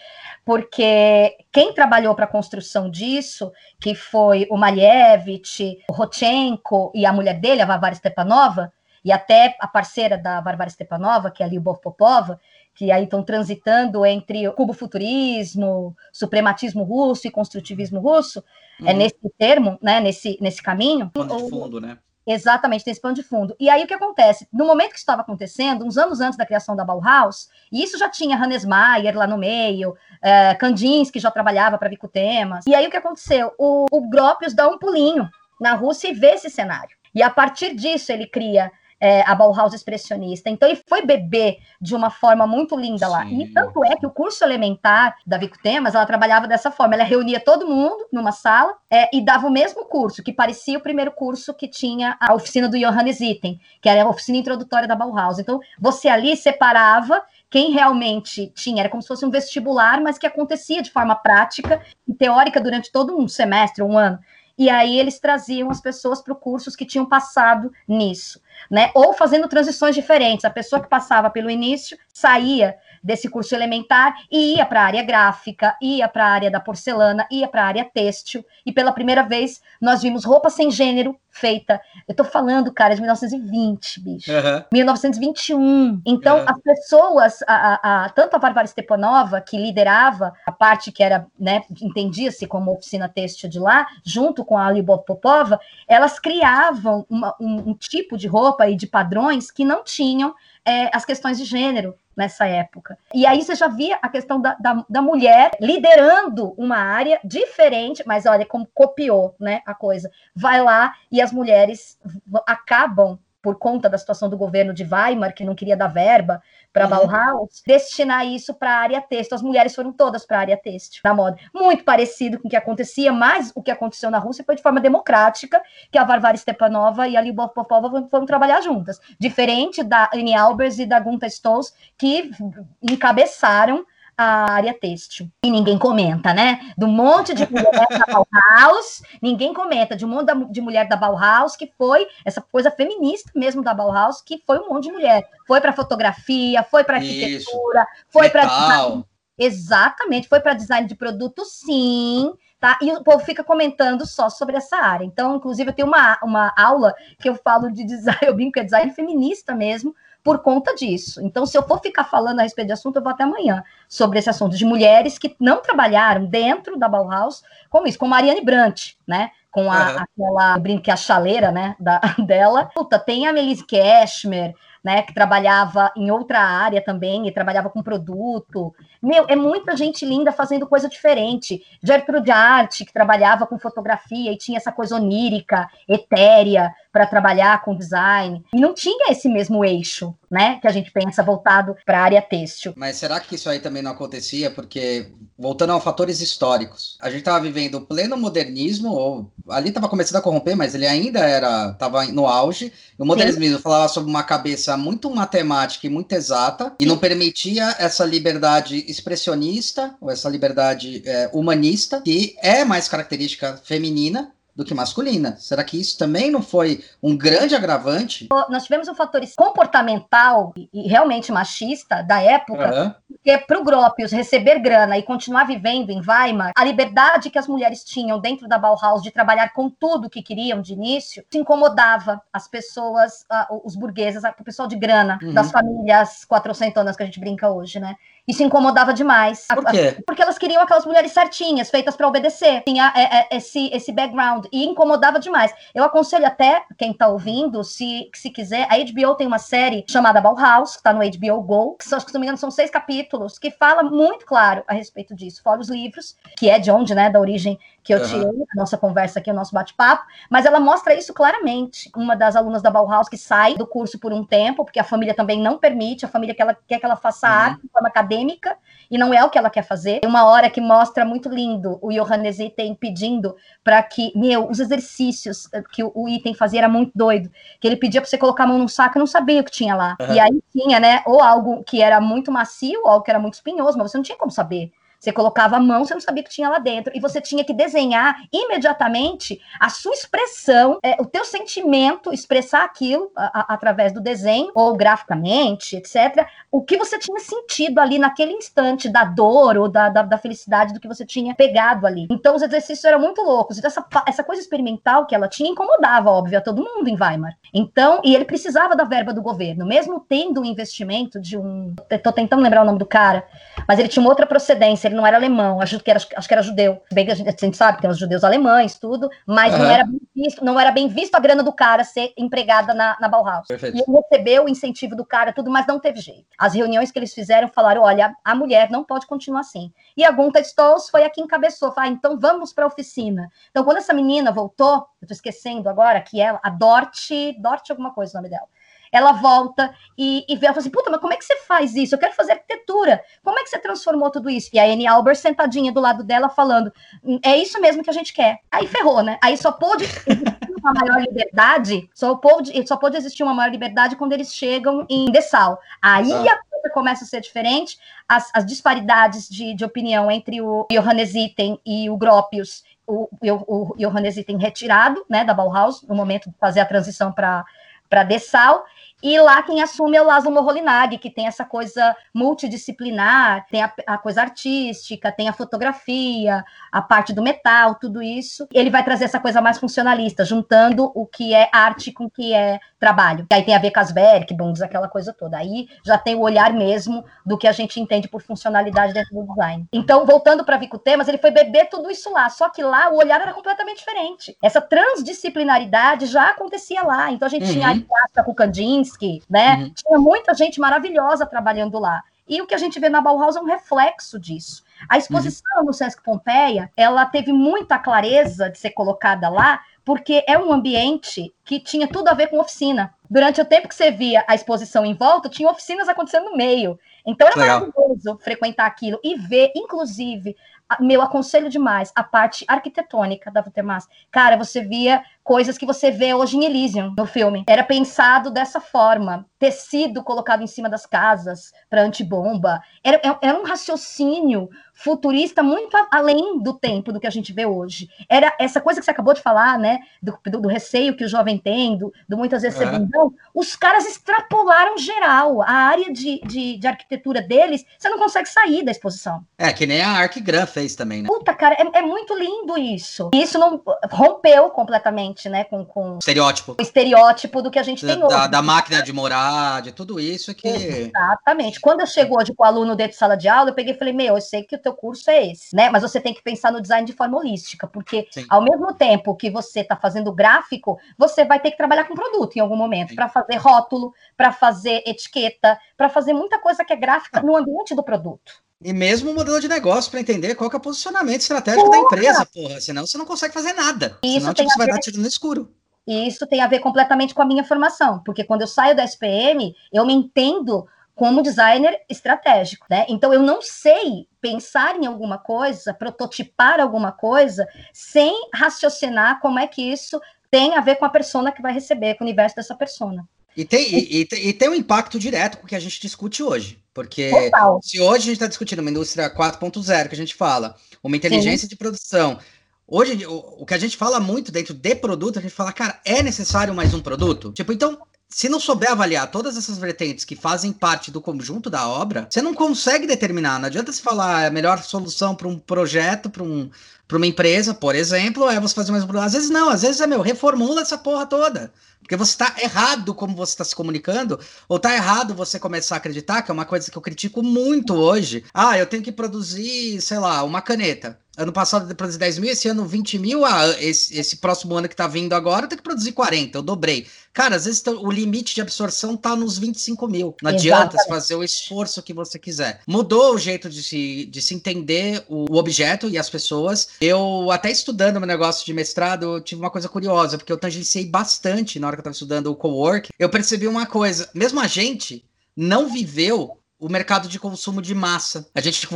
porque quem trabalhou para a construção disso, que foi o Malevich, o Rochenko e a mulher dele, a Varvara Stepanova, e até a parceira da Varvara Stepanova, que é a Lyubov Popova, que aí estão transitando entre o cubofuturismo, suprematismo russo e construtivismo russo, é uhum. é nesse termo, né, nesse, nesse caminho. Fundo, fundo, né? Exatamente, tem esse pano de fundo. E aí o que acontece? No momento que isso estava acontecendo, uns anos antes da criação da Bauhaus, e isso já tinha Hannes Mayer lá no meio, é, Kandinsky já trabalhava para Vicutemas. E aí o que aconteceu? O, o Gropius dá um pulinho na Rússia e vê esse cenário. E a partir disso ele cria é, a Bauhaus expressionista. Então, ele foi beber de uma forma muito linda lá. Sim. E tanto é que o curso elementar da Vico Temas, ela trabalhava dessa forma. Ela reunia todo mundo numa sala é, e dava o mesmo curso, que parecia o primeiro curso que tinha a oficina do Johannes Itten, que era a oficina introdutória da Bauhaus. Então, você ali separava quem realmente tinha, era como se fosse um vestibular, mas que acontecia de forma prática e teórica durante todo um semestre, um ano. E aí eles traziam as pessoas para cursos que tinham passado nisso né? Ou fazendo transições diferentes. A pessoa que passava pelo início saía desse curso elementar e ia para a área gráfica, ia para a área da porcelana, ia para a área têxtil. E pela primeira vez nós vimos roupa sem gênero feita. Eu tô falando, cara, de 1920, bicho. Uhum. 1921. Então, uhum. as pessoas, a, a, a, tanto a Varvara Stepanova, que liderava a parte que era, né, entendia-se como oficina têxtil de lá, junto com a Lyubov Popova, elas criavam uma, um, um tipo de roupa e de padrões que não tinham é, as questões de gênero nessa época. E aí você já via a questão da, da, da, mulher liderando uma área diferente, mas olha como copiou né, a coisa. Vai lá e as mulheres acabam por conta da situação do governo de Weimar, que não queria dar verba para uhum. Bauhaus, destinar isso para a área têxtil. As mulheres foram todas para a área têxtil da moda. Muito parecido com o que acontecia, mas o que aconteceu na Rússia foi de forma democrática, que a Varvara Stepanova e a Lyubov Popova foram trabalhar juntas. Diferente da Annie Albers e da Gunta Stolz, que encabeçaram a área têxtil. E ninguém comenta, né? Do monte de mulher da Bauhaus, ninguém comenta de um monte de mulher da Bauhaus, que foi essa coisa feminista mesmo da Bauhaus, que foi um monte de mulher. Foi para fotografia, foi para arquitetura, foi para Exatamente, foi para design de produto, sim tá? E o povo fica comentando só sobre essa área. Então, inclusive, eu tenho uma, uma aula que eu falo de design, eu brinco que é design feminista mesmo, por conta disso. Então, se eu for ficar falando a respeito de assunto, eu vou até amanhã sobre esse assunto de mulheres que não trabalharam dentro da Bauhaus, como isso, como Mariane Brandt, né? Com a, uhum. aquela brinque a chaleira, né, da, dela. Puta, tem a Melissa Cashmere, né, que trabalhava em outra área também, e trabalhava com produto. Meu, é muita gente linda fazendo coisa diferente. Gertrude Arte, que trabalhava com fotografia e tinha essa coisa onírica, etérea, para trabalhar com design. E não tinha esse mesmo eixo, né, que a gente pensa voltado para a área têxtil. Mas será que isso aí também não acontecia? Porque, voltando a fatores históricos, a gente estava vivendo o pleno modernismo, ou ali estava começando a corromper, mas ele ainda era, estava no auge. O modernismo Sim. falava sobre uma cabeça muito matemática e muito exata, e não permitia essa liberdade expressionista, ou essa liberdade é, humanista, que é mais característica feminina, do que masculina. Será que isso também não foi um grande agravante? Nós tivemos um fator comportamental e realmente machista da época, uhum. porque para o Gropius receber grana e continuar vivendo em Weimar, a liberdade que as mulheres tinham dentro da Bauhaus de trabalhar com tudo que queriam de início, se incomodava as pessoas, os burgueses, o pessoal de grana, uhum. das famílias quatrocentonas que a gente brinca hoje, né? Isso incomodava demais. Por quê? Porque elas queriam aquelas mulheres certinhas, feitas para obedecer. Tinha é, é, esse, esse background. E incomodava demais. Eu aconselho até quem está ouvindo, se, se quiser, a HBO tem uma série chamada Bauhaus, que está no HBO Go, que, se não me engano, são seis capítulos, que fala muito claro a respeito disso. Fora os livros, que é de onde, né, da origem que eu uhum. tirei, a nossa conversa aqui, o nosso bate-papo, mas ela mostra isso claramente. Uma das alunas da Bauhaus que sai do curso por um tempo, porque a família também não permite, a família que ela, quer que ela faça uhum. arte de forma acadêmica, e não é o que ela quer fazer. Tem uma hora que mostra muito lindo o Johannes Item pedindo para que, meu, os exercícios que o Item fazia era muito doido, que ele pedia para você colocar a mão num saco e não sabia o que tinha lá. Uhum. E aí tinha, né, ou algo que era muito macio, ou algo que era muito espinhoso, mas você não tinha como saber. Você colocava a mão, você não sabia o que tinha lá dentro. E você tinha que desenhar imediatamente a sua expressão, é, o teu sentimento, expressar aquilo a, a, através do desenho, ou graficamente, etc. O que você tinha sentido ali naquele instante, da dor ou da, da, da felicidade do que você tinha pegado ali. Então, os exercícios eram muito loucos. E essa, essa coisa experimental que ela tinha incomodava, óbvio, a todo mundo em Weimar. Então, e ele precisava da verba do governo, mesmo tendo um investimento de um. Estou tentando lembrar o nome do cara, mas ele tinha uma outra procedência ele não era alemão, acho que era, acho que era judeu. Bem que a gente, a gente sabe que tem os judeus alemães, tudo, mas uhum. não, era bem visto, não era bem visto a grana do cara ser empregada na, na Bauhaus. Perfeito. E ele recebeu o incentivo do cara, tudo, mas não teve jeito. As reuniões que eles fizeram falaram: olha, a mulher não pode continuar assim. E a Gunta Stolz foi a que encabeçou, falou, ah, então vamos para a oficina. Então, quando essa menina voltou, eu tô esquecendo agora que ela, a Dort, Dort alguma coisa o nome dela ela volta e, e vê, ela fala assim, puta, mas como é que você faz isso? Eu quero fazer arquitetura. Como é que você transformou tudo isso? E a Annie Albert sentadinha do lado dela falando, hum, é isso mesmo que a gente quer. Aí ferrou, né? Aí só pôde existir uma maior liberdade, só pôde, só pôde existir uma maior liberdade quando eles chegam em Dessau. Aí ah. a coisa começa a ser diferente, as, as disparidades de, de opinião entre o Johannes Itten e o Gropius o, o, o Johannes Itten retirado né, da Bauhaus, no momento de fazer a transição para Dessau, e lá quem assume é o Laszlo Moholy-Nagy, que tem essa coisa multidisciplinar, tem a, a, coisa artística, tem a fotografia, a parte do metal, tudo isso. Ele vai trazer essa coisa mais funcionalista, juntando o que é arte com o que é trabalho. E aí tem a ver com as Berkbunds, aquela coisa toda. Aí já tem o olhar mesmo do que a gente entende por funcionalidade dentro do design. Então, voltando para Vico Temas, ele foi beber tudo isso lá, só que lá o olhar era completamente diferente. Essa transdisciplinaridade já acontecia lá. Então a gente uhum. tinha a com o Kandinsky, Kandinsky, né? Uhum. Tinha muita gente maravilhosa trabalhando lá. E o que a gente vê na Bauhaus é um reflexo disso. A exposição uhum. no Sesc Pompeia, ela teve muita clareza de ser colocada lá, porque é um ambiente que tinha tudo a ver com oficina. Durante o tempo que você via a exposição em volta, tinha oficinas acontecendo no meio. Então era Legal. maravilhoso frequentar aquilo e ver, inclusive, meu aconselho demais a parte arquitetônica da Vutermas. Cara, você via coisas que você vê hoje em Elysium no filme. Era pensado dessa forma, tecido colocado em cima das casas para antibomba. Era, é, era um raciocínio futurista muito além do tempo do que a gente vê hoje. Era essa coisa que você acabou de falar, né, do, do, do receio que o jovem tem, do, do muitas vezes uhum. Não, os caras extrapolaram geral. A área de, de, de, arquitetura deles, você não consegue sair da exposição. É, que nem a Arquigran fez também, né? Puta, cara, é, é muito lindo isso. E isso não rompeu completamente, né, com, com estereótipo. o estereótipo do que a gente tem da, hoje. Da máquina de morar, de tudo isso que. Exatamente. Quando eu chego hoje com o aluno dentro de sala de aula, eu peguei e falei, meu, eu sei que o teu curso é esse, né? Mas você tem que pensar no design de forma holística, porque Sim. ao mesmo tempo que você está fazendo gráfico, você vai ter que trabalhar com produto em algum momento, para fazer rótulo, para fazer etiqueta, para fazer muita coisa que é gráfica ah. no ambiente do produto. E mesmo o modelo de negócio para entender qual é o posicionamento estratégico porra. da empresa, porra. Senão você não consegue fazer nada. Isso senão tipo, você vai dar tiro no escuro. E isso tem a ver completamente com a minha formação, porque quando eu saio da SPM, eu me entendo como designer estratégico, né? Então eu não sei pensar em alguma coisa, prototipar alguma coisa, sem raciocinar como é que isso tem a ver com a persona que vai receber, com o universo dessa persona. E tem, e, e, e, tem um impacto direto com o que a gente discute hoje. Porque Total. se hoje a gente está discutindo uma indústria 4.0, que a gente fala, uma inteligência Sim. de produção. Hoje, o, o, que a gente fala muito dentro de produto, a gente fala, cara, é necessário mais um produto? Tipo, então, se não souber avaliar todas essas vertentes que fazem parte do conjunto da obra, você não consegue determinar. Não adianta se falar a melhor solução para um projeto, para um, uma empresa, por exemplo, é você fazer mais um produto. Às vezes não, às vezes é meu, reformula essa porra toda. Porque você está errado como você está se comunicando, ou está errado você começar a acreditar, que é uma coisa que eu critico muito hoje. Ah, eu tenho que produzir, sei lá, uma caneta. Ano passado eu produzi 10 mil, esse ano 20 mil. Ah, esse, esse próximo ano que tá vindo agora, tenho que produzir 40, eu dobrei. Cara, às vezes o limite de absorção tá nos 25 mil. Não adianta fazer o esforço que você quiser. Mudou o jeito de se, de se entender o, objeto e as pessoas. Eu, até estudando meu negócio de mestrado, tive uma coisa curiosa, porque eu tangenciei bastante na hora eu tava estudando o co-work. Eu percebi uma coisa, mesmo a gente não viveu o mercado de consumo de massa. A gente,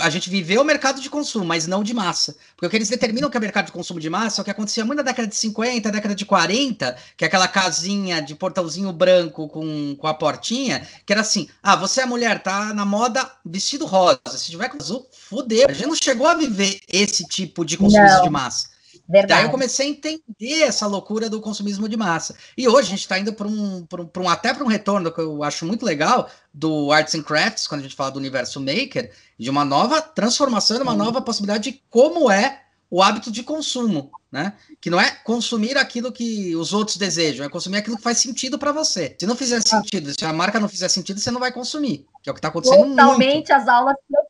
a gente viveu o mercado de consumo, mas não de massa. Porque o que eles determinam que é mercado de consumo de massa é o que acontecia muito na década de 50, década de 40, que é aquela casinha de portãozinho branco com, com a portinha, que era assim: ah, você é mulher, tá na moda vestido rosa. Se tiver com azul, fodeu. A gente não chegou a viver esse tipo de consumo de massa. Verdade. Daí eu comecei a entender essa loucura do consumismo de massa. E hoje a gente está indo para um, um, um, até para um retorno que eu acho muito legal do Arts and Crafts, quando a gente fala do universo maker, de uma nova transformação, de uma nova possibilidade de como é o hábito de consumo, né? Que não é consumir aquilo que os outros desejam, é consumir aquilo que faz sentido para você. Se não fizer sentido, se a marca não fizer sentido, você não vai consumir, que é o que está acontecendo Totalmente muito. as aulas que eu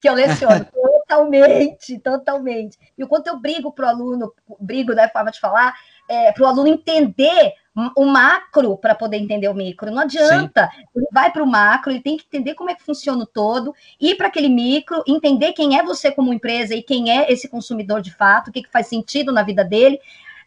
que eu leciono. totalmente, totalmente. E o quanto eu brigo para o aluno, brigo, né, forma de falar, é, para o aluno entender o macro para poder entender o micro. Não adianta. Sim. Ele vai para o macro, ele tem que entender como é que funciona o todo, ir para aquele micro, entender quem é você como empresa e quem é esse consumidor de fato, o que, que faz sentido na vida dele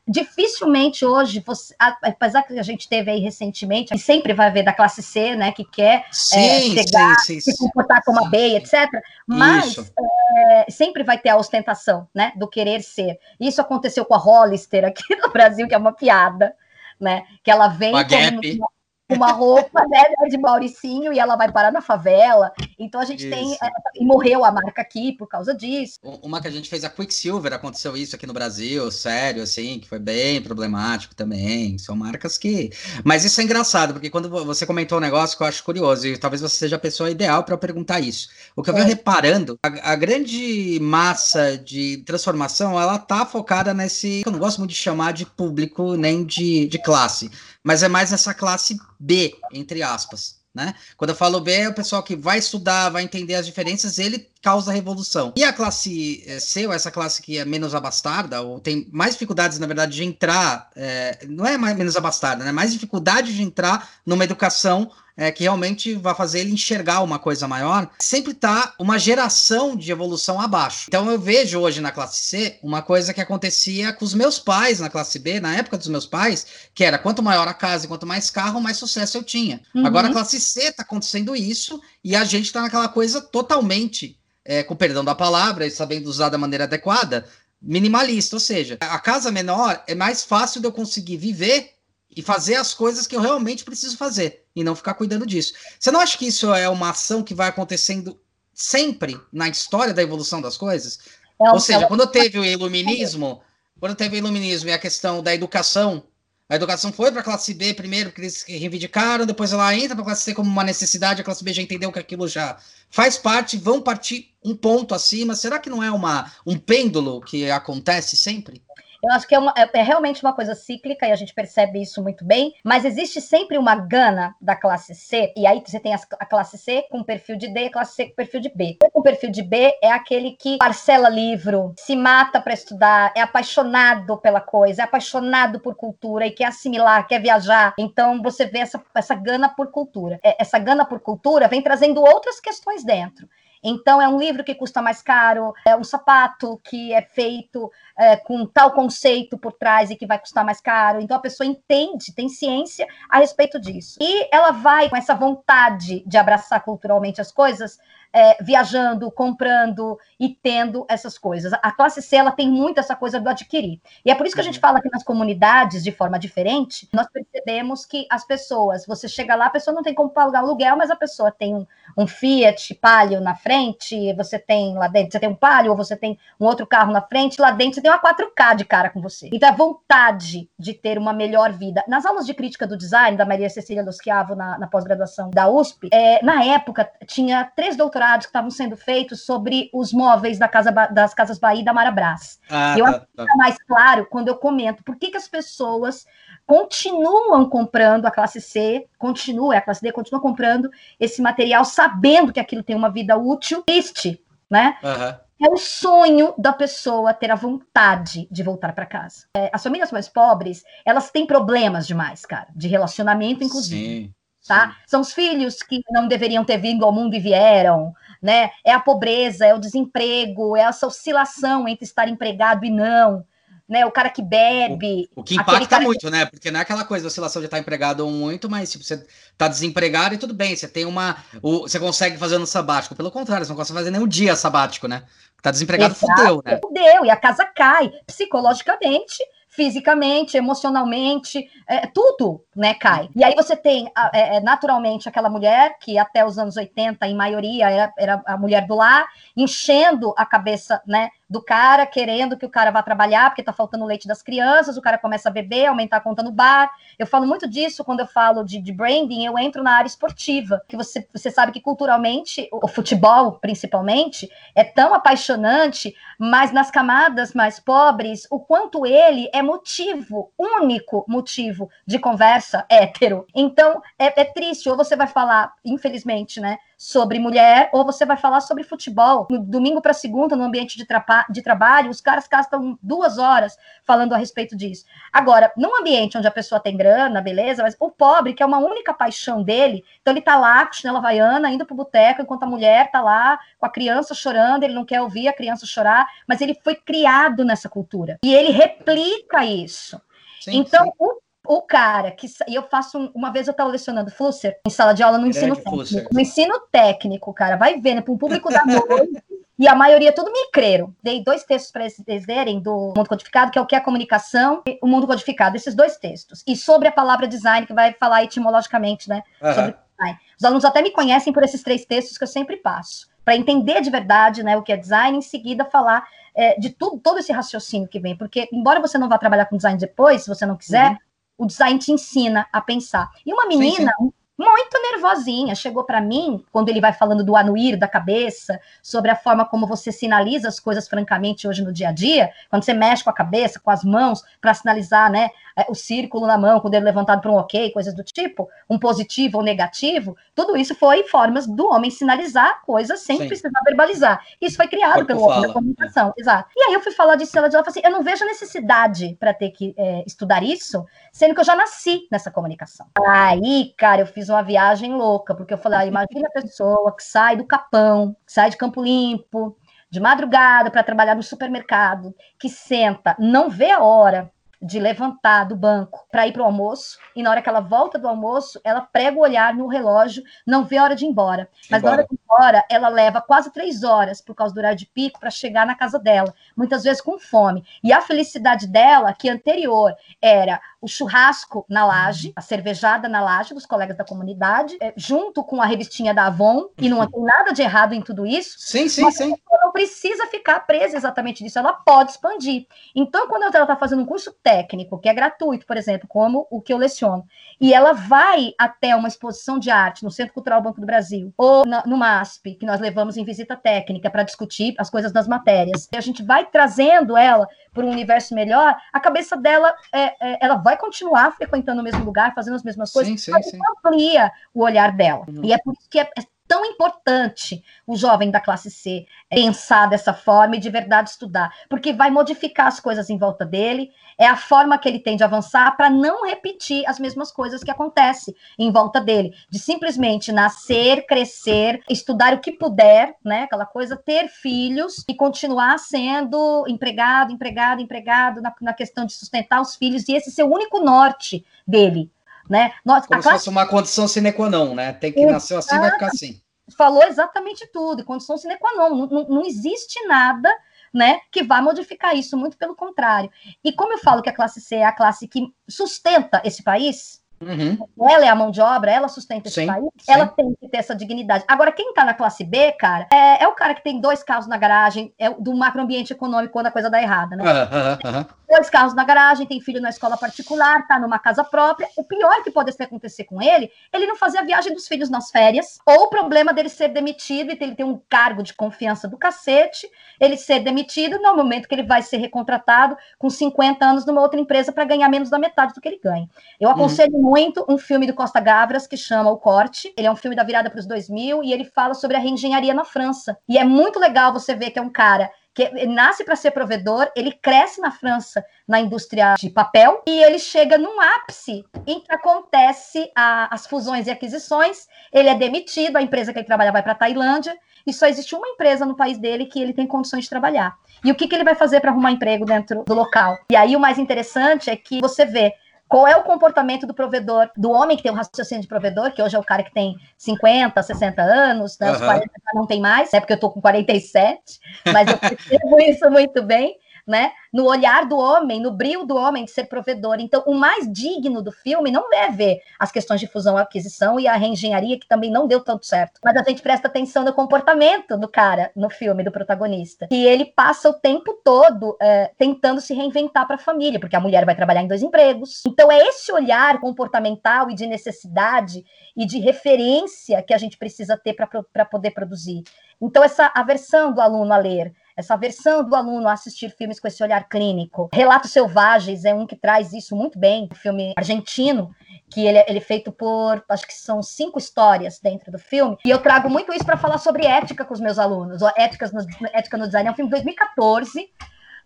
dificilmente hoje, você, apesar que a gente teve aí recentemente, e sempre vai haver da classe C, né, que quer sim, é, chegar, sim, sim, se comportar como a B, etc. Mas é, sempre vai ter a ostentação, né, do querer ser. Isso aconteceu com a Hollister aqui no Brasil, que é uma piada, né, que ela vem como, uma roupa né, de Mauricinho e ela vai parar na favela. Então a gente isso. tem. É, e morreu a marca aqui por causa disso. Uma que a gente fez a Quicksilver, aconteceu isso aqui no Brasil, sério, assim, que foi bem problemático também. São marcas que. Mas isso é engraçado, porque quando você comentou um negócio que eu acho curioso, e talvez você seja a pessoa ideal para perguntar isso. O que eu venho é. reparando, a, a, grande massa de transformação, ela tá focada nesse. Eu não gosto muito de chamar de público nem de, de classe mas é mais essa classe B, entre aspas. Né? Quando eu falo B, é o pessoal que vai estudar, vai entender as diferenças, ele causa revolução. E a classe eh, C, ou essa classe que é menos abastada, ou tem mais dificuldades, na verdade, de entrar, é, não é mais menos abastada, né? mais dificuldade de entrar numa educação é, que realmente vai fazer ele enxergar uma coisa maior, sempre está uma geração de evolução abaixo. Então eu vejo hoje na classe C uma coisa que acontecia com os meus pais na classe B, na época dos meus pais, que era quanto maior a casa e quanto mais carro, mais sucesso eu tinha. Uhum. Agora a classe C está acontecendo isso e a gente está naquela coisa totalmente, é, com perdão da palavra e sabendo usar da maneira adequada, minimalista, ou seja, a casa menor é mais fácil de eu conseguir viver e fazer as coisas que eu realmente preciso fazer e não ficar cuidando disso. Você não acha que isso é uma ação que vai acontecendo sempre na história da evolução das coisas? Ou seja, quando teve o iluminismo, quando teve o iluminismo e a questão da educação, a educação foi para a classe B primeiro, porque eles reivindicaram, depois ela entra para a classe C como uma necessidade, a classe B já entendeu que aquilo já faz parte, vão partir um ponto acima. Será que não é uma, um pêndulo que acontece sempre? Eu acho que é, uma, é, é, realmente uma coisa cíclica e a gente percebe isso muito bem, mas existe sempre uma gana da classe C, e aí você tem a, classe C com perfil de D e a classe C com perfil de B. O perfil de B é aquele que parcela livro, se mata para estudar, é apaixonado pela coisa, é apaixonado por cultura e quer assimilar, quer viajar. Então você vê essa, essa gana por cultura. É, essa gana por cultura vem trazendo outras questões dentro. Então, é um livro que custa mais caro, é um sapato que é feito é, com tal conceito por trás e que vai custar mais caro. Então, a pessoa entende, tem ciência a respeito disso. E ela vai com essa vontade de abraçar culturalmente as coisas, é, viajando, comprando e tendo essas coisas. A classe C ela tem muito essa coisa do adquirir. E é por isso que a gente uhum. fala que nas comunidades, de forma diferente, nós percebemos que as pessoas, você chega lá, a pessoa não tem como pagar aluguel, mas a pessoa tem um, um Fiat Palio na frente, você tem lá dentro, você tem um Palio, ou você tem um outro carro na frente, lá dentro você tem uma 4K de cara com você. Então, a vontade de ter uma melhor vida. Nas aulas de crítica do design, da Maria Cecília Loschiavo, na, na pós-graduação da USP, é, na época, tinha três doutorados doutorados que estavam sendo feitos sobre os móveis da casa, das Casas Bahia e da Marabras. Ah, eu tá, acho que tá. mais claro quando eu comento por que, que as pessoas continuam comprando a classe C, continua, a classe D continua comprando esse material, sabendo que aquilo tem uma vida útil, triste, né? Uhum. É o sonho da pessoa ter a vontade de voltar para casa. É, as famílias mais pobres, elas têm problemas demais, cara, de relacionamento, inclusive. Sim tá? São os filhos que não deveriam ter vindo ao mundo e vieram, né? É a pobreza, é o desemprego, é essa oscilação entre estar empregado e não. Né, o cara que bebe. O, o que impacta muito, que... né? Porque não é aquela coisa, oscilação de estar empregado muito, mas tipo, você tá desempregado e tudo bem, você tem uma. O, você consegue fazer no sabático. Pelo contrário, você não consegue fazer nem um dia sabático, né? Tá desempregado, Exato, fudeu, né? Fudeu, e a casa cai psicologicamente fisicamente, emocionalmente, é, tudo, né, cai. E aí você tem, é, naturalmente, aquela mulher que até os anos 80, em maioria, era, era a mulher do lar, enchendo a cabeça, né, do cara, querendo que o cara vá trabalhar, porque tá faltando leite das crianças, o cara começa a beber, aumentar a conta no bar. Eu falo muito disso quando eu falo de, de branding, eu entro na área esportiva, que você, você sabe que culturalmente, o, o futebol, principalmente, é tão apaixonante, mas nas camadas mais pobres, o quanto ele é motivo, único motivo de conversa hétero. Então, é, é triste, ou você vai falar, infelizmente, né, sobre mulher, ou você vai falar sobre futebol. No domingo para segunda, no ambiente de, de trabalho, os caras gastam duas horas falando a respeito disso. Agora, num ambiente onde a pessoa tem grana, beleza, mas o pobre, que é uma única paixão dele, então ele tá lá com chinela havaiana, indo pro boteco, enquanto a mulher tá lá com a criança chorando, ele não quer ouvir a criança chorar, mas ele foi criado nessa cultura. E ele replica isso. Sim, então, sim. o o cara que. E eu faço. Uma vez eu estava lecionando Flusser em sala de aula no ensino técnico. No ensino técnico, cara, vai vendo, né, para um público da noite. e a maioria tudo micreiro. Dei dois textos para eles lerem do mundo codificado, que é o que é a comunicação e o mundo codificado, esses dois textos. E sobre a palavra design, que vai falar etimologicamente, né? Uhum. Sobre design. Os alunos até me conhecem por esses três textos que eu sempre passo. Para entender de verdade né, o que é design, em seguida falar é, de tudo, todo esse raciocínio que vem. Porque, embora você não vá trabalhar com design depois, se você não quiser, uhum o design te ensina a pensar. E uma menina sim, sim. Muito nervosinha chegou para mim, quando ele vai falando do anuir da cabeça, sobre a forma como você sinaliza as coisas francamente hoje no dia a dia, quando você mexe com a cabeça, com as mãos, para sinalizar, né, é, o círculo na mão, com o dedo levantado para um ok, coisas do tipo, um positivo ou negativo, tudo isso foi formas do homem sinalizar coisas sem Sim. precisar verbalizar. Isso foi criado pelo homem da comunicação, é. exato. E aí eu fui falar disso, ela falou assim, eu não vejo necessidade para ter que é, estudar isso, sendo que eu já nasci nessa comunicação. Aí, cara, eu fiz uma viagem louca, porque eu falei, ah, imagina a pessoa que sai do Capão, sai de Campo Limpo, de madrugada para trabalhar no supermercado, que senta, não vê a hora de levantar do banco para ir para o almoço, e na hora que ela volta do almoço, ela prega o olhar no relógio, não vê a hora de ir embora. Mas embora. na hora de ir embora, ela leva quase três horas por causa do horário de pico para chegar na casa dela, muitas vezes com fome. E a felicidade dela, que anterior era o churrasco na laje, a cervejada na laje dos colegas da comunidade, é, junto com a revistinha da Avon, e não tem nada de errado em tudo isso. Sim, sim, sim. Ela não precisa ficar presa exatamente nisso, ela pode expandir. Então, quando ela está fazendo um curso técnico, técnico, que é gratuito, por exemplo, como o que eu leciono, e ela vai até uma exposição de arte no Centro Cultural Banco do Brasil, ou na, no MASP, que nós levamos em visita técnica para discutir as coisas das matérias, e a gente vai trazendo ela para um universo melhor, a cabeça dela, é, é, ela vai continuar frequentando o mesmo lugar, fazendo as mesmas coisas, sim, sim, mas sim. amplia o olhar dela. Uhum. E é por isso que é, é tão importante o jovem da classe C pensar dessa forma e de verdade estudar, porque vai modificar as coisas em volta dele, é a forma que ele tem de avançar para não repetir as mesmas coisas que acontecem em volta dele, de simplesmente nascer, crescer, estudar o que puder, né, aquela coisa, ter filhos e continuar sendo empregado, empregado, empregado na, na questão de sustentar os filhos e esse ser o único norte dele né? Nós, Como se classe... fosse uma condição sine qua non, né? Tem que nascer assim, vai ficar assim. Falou exatamente tudo, condição sine qua non. Não, não, não existe nada né, que vai modificar isso, muito pelo contrário. E como eu falo que a classe C é a classe que sustenta esse país, Uhum. Ela é a mão de obra, ela sustenta esse sim, país, sim. ela tem que ter essa dignidade. Agora, quem tá na classe B, cara, é, é o cara que tem dois carros na garagem, é do macroambiente econômico quando a coisa dá errada, né? Uhum, uhum. Dois carros na garagem, tem filho na escola particular, tá numa casa própria. O pior que pode acontecer com ele, ele não fazer a viagem dos filhos nas férias, ou o problema dele ser demitido e ele ter um cargo de confiança do cacete, ele ser demitido no momento que ele vai ser recontratado com 50 anos numa outra empresa para ganhar menos da metade do que ele ganha. Eu uhum. aconselho uhum muito um filme do Costa Gavras que chama O Corte. Ele é um filme da virada para os 2000 e ele fala sobre a reengenharia na França. E é muito legal você ver que é um cara que nasce para ser provedor, ele cresce na França na indústria de papel e ele chega num ápice em que acontece a, as fusões e aquisições. Ele é demitido, a empresa que ele trabalha vai para a Tailândia e só existe uma empresa no país dele que ele tem condições de trabalhar. E o que, que ele vai fazer para arrumar emprego dentro do local? E aí o mais interessante é que você vê qual é o comportamento do provedor, do homem que tem um raciocínio de provedor, que hoje é o cara que tem 50, 60 anos, né? Os 40 não tem mais, é porque eu tô com 47, mas eu percebo isso muito bem né? No olhar do homem, no brilho do homem de ser provedor. Então, o mais digno do filme não é ver as questões de fusão e aquisição e a reengenharia, que também não deu tanto certo. Mas a gente presta atenção no comportamento do cara no filme, do protagonista. E ele passa o tempo todo é, tentando se reinventar para a família, porque a mulher vai trabalhar em dois empregos. Então, é esse olhar comportamental e de necessidade e de referência que a gente precisa ter para poder produzir. Então, essa aversão do aluno a ler, essa versão do aluno a assistir filmes com esse olhar clínico. Relatos Selvagens é um que traz isso muito bem, um filme argentino, que ele, é, ele é feito por, acho que são cinco histórias dentro do filme, e eu trago muito isso para falar sobre ética com os meus alunos, éticas no, ética no design, é um filme de 2014,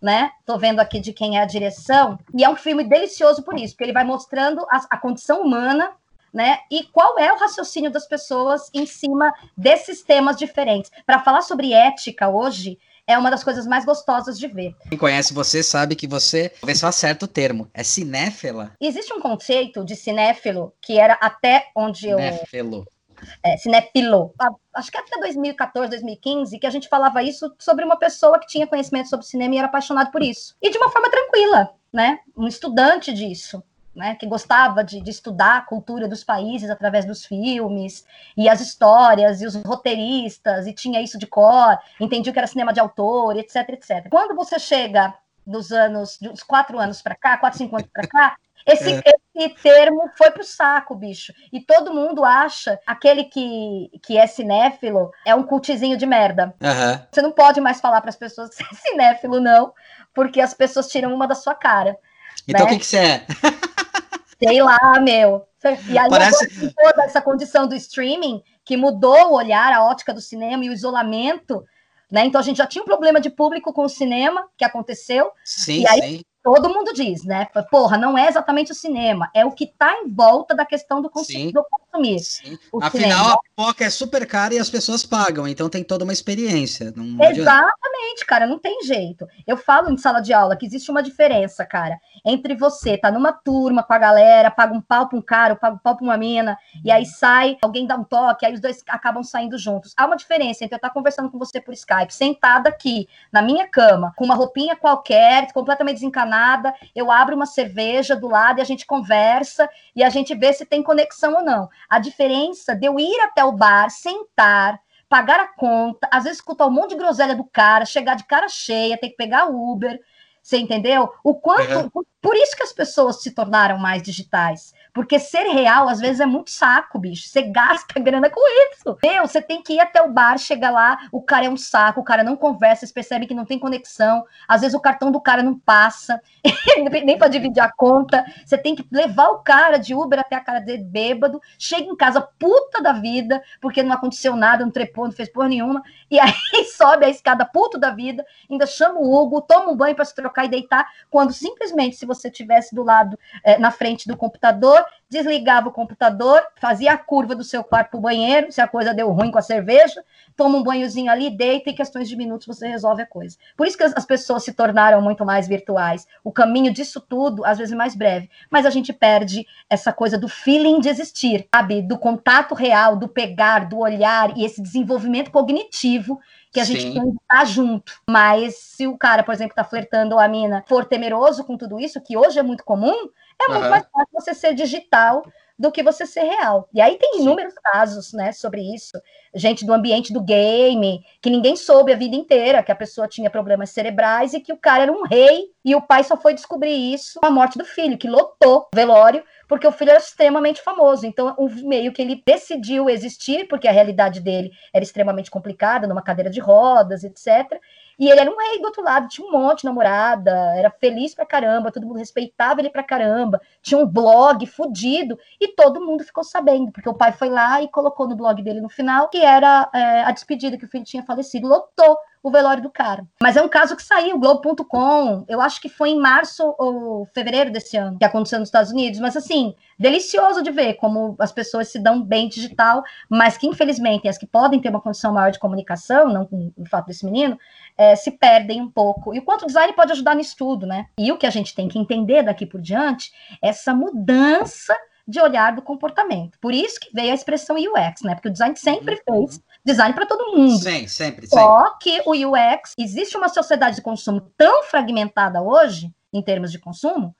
né? Tô vendo aqui de quem é a direção, e é um filme delicioso por isso, porque ele vai mostrando a, a condição humana né? E qual é o raciocínio das pessoas em cima desses temas diferentes? Para falar sobre ética hoje, é uma das coisas mais gostosas de ver. Quem conhece você sabe que você, talvez eu acerto o termo, é cinéfila? Existe um conceito de cinéfilo que era até onde eu... Cinéfilo. É, cinéfilo. Acho que até 2014, 2015, que a gente falava isso sobre uma pessoa que tinha conhecimento sobre cinema e era apaixonado por isso. E de uma forma tranquila, né? Um estudante disso né, que gostava de, de, estudar a cultura dos países através dos filmes, e as histórias, e os roteiristas, e tinha isso de cor, entendia que era cinema de autor, etc, etc. Quando você chega nos anos, uns quatro anos para cá, quatro, cinco anos para cá, esse, é. esse termo foi pro saco, bicho. E todo mundo acha aquele que, que é cinéfilo é um cultizinho de merda. Uhum. Você não pode mais falar para as pessoas que você é cinéfilo, não, porque as pessoas tiram uma da sua cara. Então o que, que você é? Sei lá, meu. E aí Parece... toda essa condição do streaming que mudou o olhar, a ótica do cinema e o isolamento, né? Então a gente já tinha um problema de público com o cinema que aconteceu. Sim, e aí sim todo mundo diz, né? Porra, não é exatamente o cinema, é o que está em volta da questão do, consumir. Do. Afinal, a pipoca é super cara e as pessoas pagam, então tem toda uma experiência. Exatamente, cara, não tem jeito. Eu falo em sala de aula que existe uma diferença, cara, entre você tá numa turma com a galera, paga um pau para um cara, paga um pau para uma mina, e aí sai, alguém dá um toque, aí os dois acabam saindo juntos. Há uma diferença entre eu estar conversando com você por Skype, sentada aqui na minha cama, com uma roupinha qualquer, completamente desencanada nada, eu abro uma cerveja do lado e a gente conversa e a gente vê se tem conexão ou não. A diferença de eu ir até o bar, sentar, pagar a conta, às vezes escutar um monte de groselha do cara, chegar de cara cheia, ter que pegar Uber, Você entendeu? O quanto. Uhum. Por isso que as pessoas se tornaram mais digitais. Porque ser real, às vezes, é muito saco, bicho. Você gasta grana com isso. Meu, você tem que ir até o bar, chega lá, o cara é um saco, o cara não conversa, você percebe que não tem conexão. Às vezes o cartão do cara não passa, nem para dividir a conta. Você tem que levar o cara de Uber até a cara dele bêbado. Chega em casa puta da vida, porque não aconteceu nada, não trepou, não fez porra nenhuma. E aí sobe a escada puto da vida, ainda chama o Hugo, toma um banho para se trocar e deitar. Quando simplesmente, se você tivesse do lado, é, na frente do computador, desligava o computador, fazia a curva do seu quarto para o banheiro, se a coisa deu ruim com a cerveja, toma um banhozinho ali, deita e em questões de minutos você resolve a coisa. Por isso que as pessoas se tornaram muito mais virtuais. O caminho disso tudo, às vezes, é mais breve, mas a gente perde essa coisa do feeling de existir, sabe? Do contato real, do pegar, do olhar e esse desenvolvimento cognitivo que a Sim. gente tem que estar junto. Mas se o cara, por exemplo, está flertando ou a mina for temeroso com tudo isso, que hoje é muito comum, é muito uhum. mais fácil você ser digital do que você ser real. E aí tem inúmeros Sim. casos, né, sobre isso. Gente do ambiente do game, que ninguém soube a vida inteira que a pessoa tinha problemas cerebrais e que o cara era um rei e o pai só foi descobrir isso com a morte do filho, que lotou o velório porque o filho era extremamente famoso. Então, o meio que ele decidiu existir, porque a realidade dele era extremamente complicada, numa cadeira de rodas, etc. E ele era um rei do outro lado, tinha um monte de namorada, era feliz pra caramba, todo mundo respeitava ele pra caramba, tinha um blog fudido, e todo mundo ficou sabendo, porque o pai foi lá e colocou no blog dele no final que era é, a despedida que o filho tinha falecido, lotou o velório do cara. Mas é um caso que saiu, Globo.com, eu acho que foi em março ou fevereiro desse ano, que aconteceu nos Estados Unidos, mas assim, delicioso de ver como as pessoas se dão bem digital, mas que infelizmente as que podem ter uma condição maior de comunicação, não com o fato desse menino, é, se perdem um pouco. E o quanto o design pode ajudar nisso tudo, né? E o que a gente tem que entender daqui por diante, essa mudança de olhar do comportamento. Por isso que veio a expressão UX, né? Porque o design sempre uhum. fez design para todo mundo. Sim, sempre, sempre. Só que o UX, existe uma sociedade de consumo tão fragmentada hoje, em termos de consumo,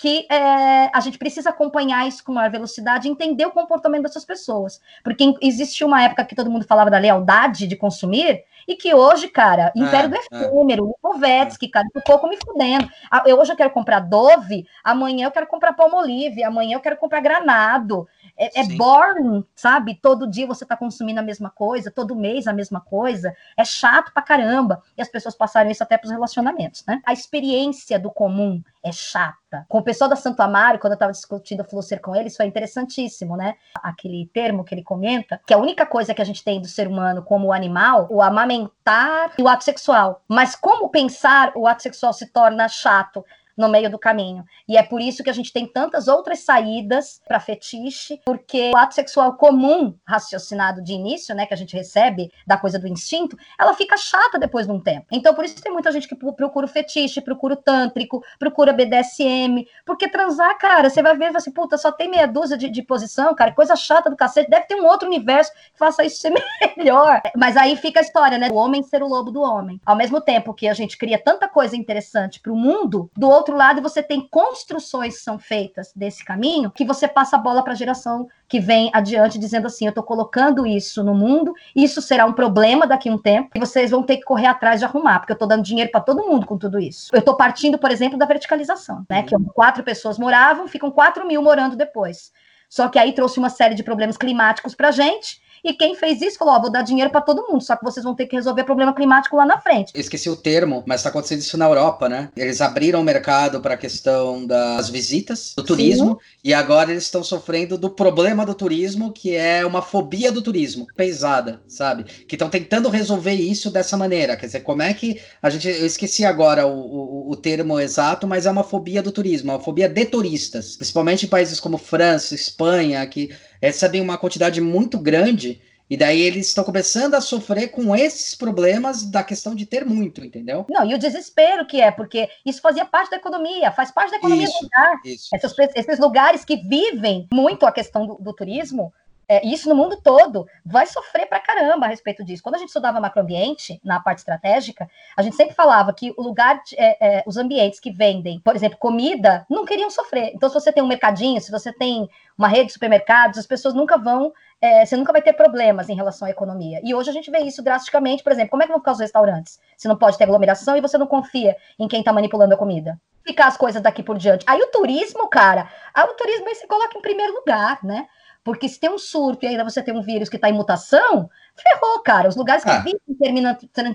que é, a gente precisa acompanhar isso com maior velocidade e entender o comportamento dessas pessoas. Porque existiu uma época que todo mundo falava da lealdade de consumir, e que hoje, cara, Império é, do é. Efêmero, Lipovetsky, cara, um pouco me fudendo. Eu, hoje eu quero comprar Dove, amanhã eu quero comprar Palmolive, amanhã eu quero comprar Granado. É, é boring, sabe? Todo dia você tá consumindo a mesma coisa, todo mês a mesma coisa. É chato pra caramba. E as pessoas passaram isso até pros relacionamentos, né? A experiência do comum é chata. Com o pessoal da Santo Amaro, quando eu estava discutindo a Flusser com eles, foi interessantíssimo, né? Aquele termo que ele comenta, que a única coisa que a gente tem do ser humano como animal, o amamentar e o ato sexual. Mas como pensar o ato sexual se torna chato? No meio do caminho. E é por isso que a gente tem tantas outras saídas para fetiche, porque o ato sexual comum, raciocinado de início, né, que a gente recebe da coisa do instinto, ela fica chata depois de um tempo. Então, por isso tem muita gente que procura o fetiche, procura o tântrico, procura BDSM, porque transar, cara, você vai ver assim, puta, só tem meia dúzia de, de posição, cara, coisa chata do cacete, deve ter um outro universo que faça isso ser melhor. Mas aí fica a história, né, o homem ser o lobo do homem. Ao mesmo tempo que a gente cria tanta coisa interessante para o mundo, do outro outro lado, você tem construções que são feitas desse caminho que você passa a bola para a geração que vem adiante, dizendo assim: eu estou colocando isso no mundo, isso será um problema daqui a um tempo, e vocês vão ter que correr atrás de arrumar, porque eu estou dando dinheiro para todo mundo com tudo isso. Eu estou partindo, por exemplo, da verticalização, né? Que quatro pessoas moravam, ficam quatro mil morando depois. Só que aí trouxe uma série de problemas climáticos para a gente e quem fez isso falou: ó, vou dar dinheiro para todo mundo, só que vocês vão ter que resolver problema climático lá na frente. esqueci o termo, mas está acontecendo isso na Europa, né? Eles abriram o mercado para a questão das visitas, do turismo, Sim. e agora eles estão sofrendo do problema do turismo, que é uma fobia do turismo, pesada, sabe? Que estão tentando resolver isso dessa maneira. Quer dizer, como é que a gente. Eu esqueci agora o, o, o termo exato, mas é uma fobia do turismo, uma fobia de turistas, principalmente em países como França, Espanha, que recebem uma quantidade muito grande e daí eles estão começando a sofrer com esses problemas da questão de ter muito, entendeu? Não, e o desespero que é, porque isso fazia parte da economia, faz parte da economia isso, do lugar. Isso. Esses, esses lugares que vivem muito a questão do, do turismo, é, isso no mundo todo, vai sofrer pra caramba a respeito disso. Quando a gente estudava macroambiente, na parte estratégica, a gente sempre falava que o lugar, de, é, é, os ambientes que vendem, por exemplo, comida, não queriam sofrer. Então, se você tem um mercadinho, se você tem uma rede de supermercados, as pessoas nunca vão, é, você nunca vai ter problemas em relação à economia. E hoje a gente vê isso drasticamente, por exemplo, como é que vão ficar os restaurantes? Se não pode ter aglomeração e você não confia em quem está manipulando a comida ficar as coisas daqui por diante. Aí o turismo, cara, aí o turismo aí você coloca em primeiro lugar, né? Porque se tem um surto e ainda você tem um vírus que está em mutação, ferrou, cara. Os lugares que ah. vivem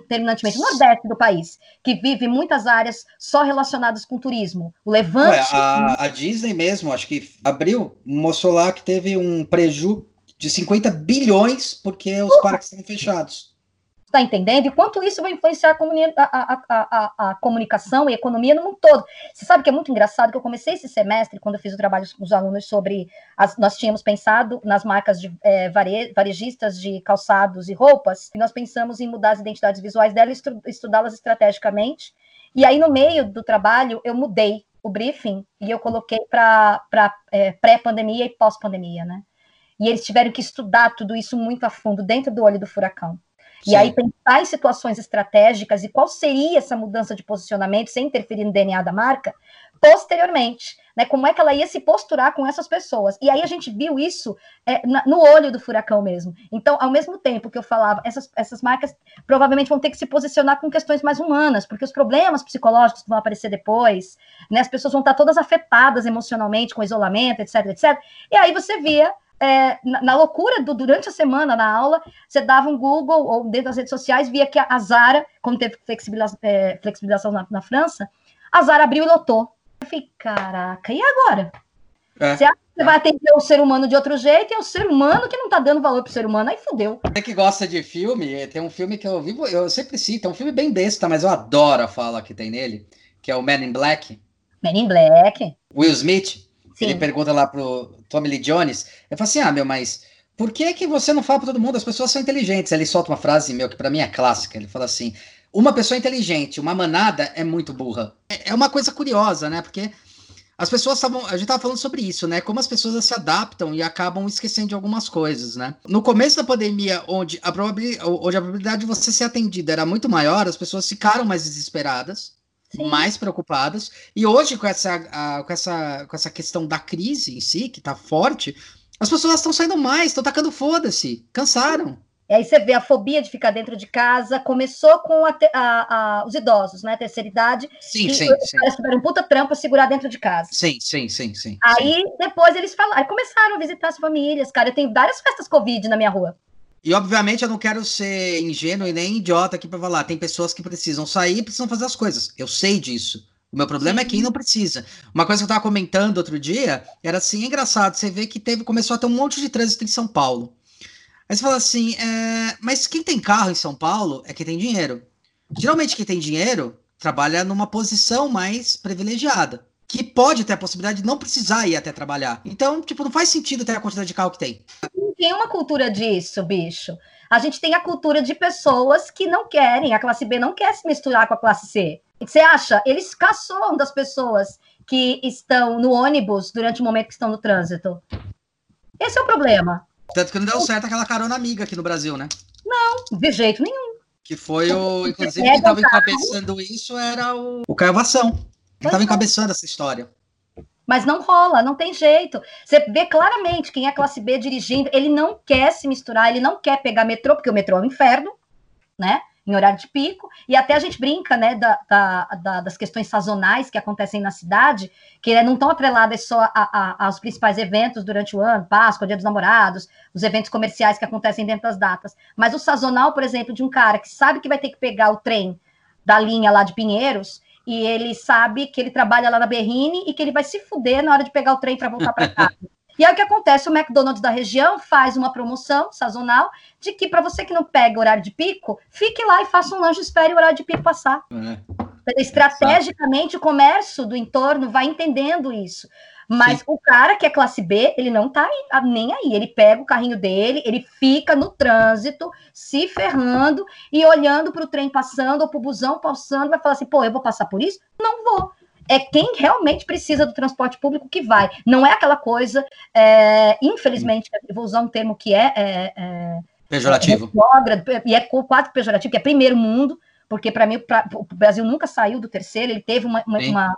terminantemente, o nordeste do país, que vive muitas áreas só relacionadas com turismo. O Levante. Ué, a, a, Disney mesmo, acho que abriu, mostrou lá que teve um prejuízo de 50 bilhões porque os parques estão fechados. Está entendendo? E quanto isso vai influenciar a, a, a, a, comunicação e a economia no mundo todo. Você sabe que é muito engraçado que eu comecei esse semestre, quando eu fiz o trabalho com os alunos sobre. As, nós tínhamos pensado nas marcas de, é, vare, varejistas de calçados e roupas, e nós pensamos em mudar as identidades visuais delas e estudá-las estrategicamente. E aí, no meio do trabalho, eu mudei o briefing e eu coloquei para é, pré-pandemia e pós-pandemia, né? E eles tiveram que estudar tudo isso muito a fundo, dentro do olho do furacão. E Sim. aí pensar em situações estratégicas e qual seria essa mudança de posicionamento sem interferir no DNA da marca posteriormente, né? Como é que ela ia se posturar com essas pessoas? E aí a gente viu isso é, na, no olho do furacão mesmo. Então, ao mesmo tempo que eu falava, essas, essas marcas provavelmente vão ter que se posicionar com questões mais humanas, porque os problemas psicológicos vão aparecer depois, né? As pessoas vão estar todas afetadas emocionalmente com isolamento, etc, etc. E aí você via é, na, na, loucura do, durante a semana na aula, você dava um Google ou dentro das redes sociais, via que a Zara, como teve flexibilização, é, flexibilização na, na, França, a Zara abriu e lotou. Eu falei, caraca, e agora? É, você acha que você vai atender o ser humano de outro jeito e é o ser humano que não tá dando valor pro ser humano, aí fudeu. Você que gosta de filme, tem um filme que eu vivo, eu sempre cito, é um filme bem besta, mas eu adoro a fala que tem nele, que é o Men in Black. Men in Black. Will Smith. Sim. Ele pergunta lá pro Tommy Lee Jones. Eu falo assim: ah, meu, mas por que que você não fala para todo mundo? As pessoas são inteligentes. Ele solta uma frase, meu, que para mim é clássica. Ele fala assim: uma pessoa inteligente, uma manada é muito burra. É, é uma coisa curiosa, né? Porque as pessoas estavam. A gente tava falando sobre isso, né? Como as pessoas se adaptam e acabam esquecendo de algumas coisas, né? No começo da pandemia, onde a probabilidade, onde a probabilidade de você ser atendido era muito maior, as pessoas ficaram mais desesperadas. Sim. mais preocupadas. E hoje, com essa, a, com, essa, com essa questão da crise em si, que está forte, as pessoas estão saindo mais, estão tacando foda-se, cansaram. E aí você vê a fobia de ficar dentro de casa, começou com a, a, a, os idosos, né? Terceira idade. Sim, sim. Os sim. caras tiveram um puta trampa segurar dentro de casa. Sim, sim, sim, sim. Aí sim. depois eles falaram, aí começaram a visitar as famílias, cara. Eu tenho várias festas Covid na minha rua. E obviamente eu não quero ser ingênuo e nem idiota aqui para falar. Tem pessoas que precisam sair e precisam fazer as coisas. Eu sei disso. O meu problema Sim. é quem não precisa. Uma coisa que eu estava comentando outro dia era assim, é engraçado, você vê que teve, começou a ter um monte de trânsito em São Paulo. Aí você fala assim, é, mas quem tem carro em São Paulo é quem tem dinheiro. Geralmente quem tem dinheiro trabalha numa posição mais privilegiada que pode ter a possibilidade de não precisar ir até trabalhar. Então, tipo, não faz sentido ter a quantidade de carro que tem. Tem uma cultura disso, bicho. A gente tem a cultura de pessoas que não querem, a classe B não quer se misturar com a classe C. Você acha? Eles caçam das pessoas que estão no ônibus durante o momento que estão no trânsito. Esse é o problema. Tanto que não deu certo aquela carona amiga aqui no Brasil, né? Não, de jeito nenhum. Que foi o. Inclusive, quem estava encabeçando isso era o, o Caio. Ele estava encabeçando essa história. Mas não rola, não tem jeito. Você vê claramente quem é classe B dirigindo, ele não quer se misturar, ele não quer pegar metrô, porque o metrô é um inferno, né? Em horário de pico, e até a gente brinca, né, da, da, da, das questões sazonais que acontecem na cidade, que não estão atreladas só a, a, aos principais eventos durante o ano, Páscoa, Dia dos Namorados, os eventos comerciais que acontecem dentro das datas. Mas o sazonal, por exemplo, de um cara que sabe que vai ter que pegar o trem da linha lá de Pinheiros, e ele sabe que ele trabalha lá na Berrine e que ele vai se fuder na hora de pegar o trem para voltar para casa. E aí o que acontece? O McDonald's da região faz uma promoção sazonal de que para você que não pega horário de pico, fique lá e faça um lanche espere o horário de pico passar. É. Estrategicamente, o comércio do entorno vai entendendo isso. Mas Sim. o cara que é classe B, ele não tá nem aí. Ele pega o carrinho dele, ele fica no trânsito, se ferrando e olhando para o trem passando ou para o busão passando, vai falar assim: pô, eu vou passar por isso? Não vou. é quem realmente precisa do transporte público que vai. Não é aquela coisa, é, infelizmente, vou usar um termo que é, é, é pejorativo. É, e é quase pejorativo, que é primeiro mundo, porque para mim pra, o Brasil nunca saiu do terceiro, ele teve uma, uma,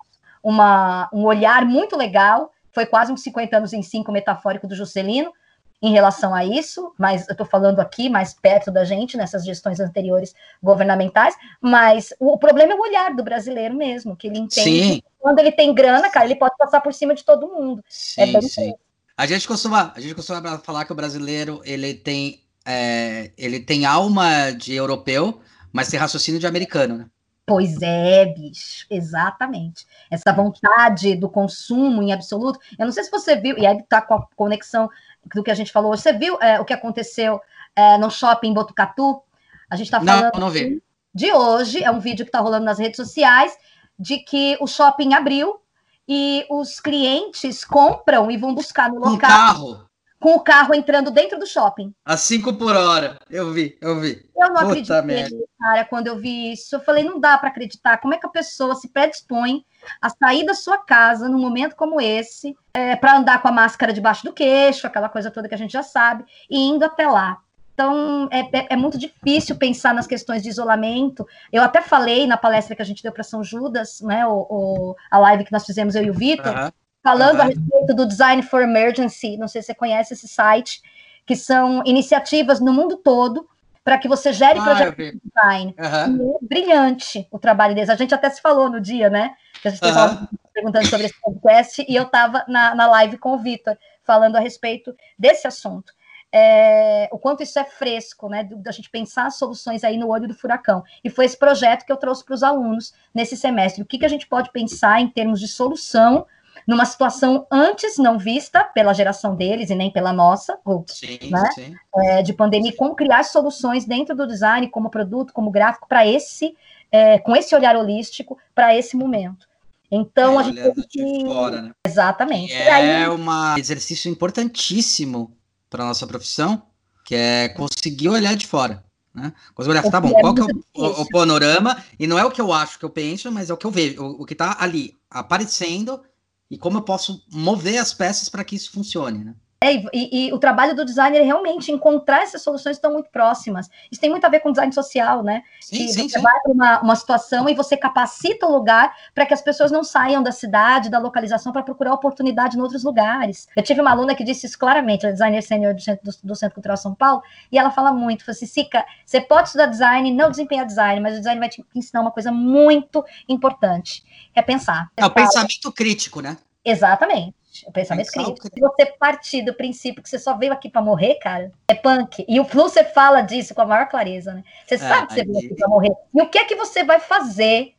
uma, um olhar muito legal, foi quase uns 50 anos em cinco metafórico do Juscelino, em relação a isso, mas eu estou falando aqui mais perto da gente, nessas gestões anteriores governamentais, mas o problema é o olhar do brasileiro mesmo, que ele entende sim. que quando ele tem grana, cara, ele pode passar por cima de todo mundo. Sim, é sim. A gente costuma, a gente costuma falar que o brasileiro ele tem, é, ele tem alma de europeu, mas tem raciocínio de americano, né? Pois é, bicho, exatamente. Essa vontade do consumo em absoluto. Eu não sei se você viu, e aí tá com a conexão do que a gente falou. Você viu é, o que aconteceu é, no shopping Botucatu? A gente está falando não, não vi. de hoje, é um vídeo que está rolando nas redes sociais, de que o shopping abriu e os clientes compram e vão buscar no local. Um carro. Com o carro entrando dentro do shopping. A 5 por hora. Eu vi, eu vi. Eu não Puta acreditei, cara, quando eu vi isso. Eu falei, não dá para acreditar. Como é que a pessoa se predispõe a sair da sua casa num momento como esse, é, para andar com a máscara debaixo do queixo, aquela coisa toda que a gente já sabe, e indo até lá. Então, é, é, é, muito difícil pensar nas questões de isolamento. Eu até falei na palestra que a gente deu para São Judas, né, o, o, a live que nós fizemos, eu e o Vitor, uhum. Falando uhum. a respeito do Design for Emergency. Não sei se você conhece esse site, que são iniciativas no mundo todo para que você gere ah, projetos de design. Uhum. É brilhante o trabalho deles. A gente até se falou no dia, né? Que a gente estava uhum. perguntando sobre esse podcast e eu estava na, na live com o Vitor, falando a respeito desse assunto. É, o quanto isso é fresco, né? Da gente pensar soluções aí no olho do furacão. E foi esse projeto que eu trouxe para os alunos nesse semestre. O que, que a gente pode pensar em termos de solução numa situação antes não vista pela geração deles e nem pela nossa, sim, né? sim. É, de pandemia, como criar soluções dentro do design, como produto, como gráfico, para esse, é, com esse olhar holístico, para esse momento. Então, é, a gente tem que... fora, né? Exatamente. é aí... um exercício importantíssimo para nossa profissão, que é conseguir olhar de fora. Né? Conseguir olhar, tá bom, é qual que é o, o, panorama? E não é o que eu acho que eu penso, mas é o que eu vejo, o, o que está ali aparecendo e como eu posso mover as peças para que isso funcione, né? É, e, e, o trabalho do designer é realmente encontrar essas soluções que estão muito próximas. Isso tem muito a ver com design social, né? Sim, que sim, você sim. vai para uma, uma situação e você capacita o lugar para que as pessoas não saiam da cidade, da localização, para procurar oportunidade em outros lugares. Eu tive uma aluna que disse isso claramente, a designer sênior do, do, do, Centro Cultural São Paulo, e ela fala muito, falou assim, Sica, você pode estudar design, não desempenhar design, mas o design vai te ensinar uma coisa muito importante, é pensar. É o pensamento crítico, né? Exatamente. O pensamento crítico. Se você partir do princípio que você só veio aqui para morrer, cara, é punk. E o Flusser fala disso com a maior clareza, né? Você é, sabe que você veio aqui para morrer. E o que é que você vai fazer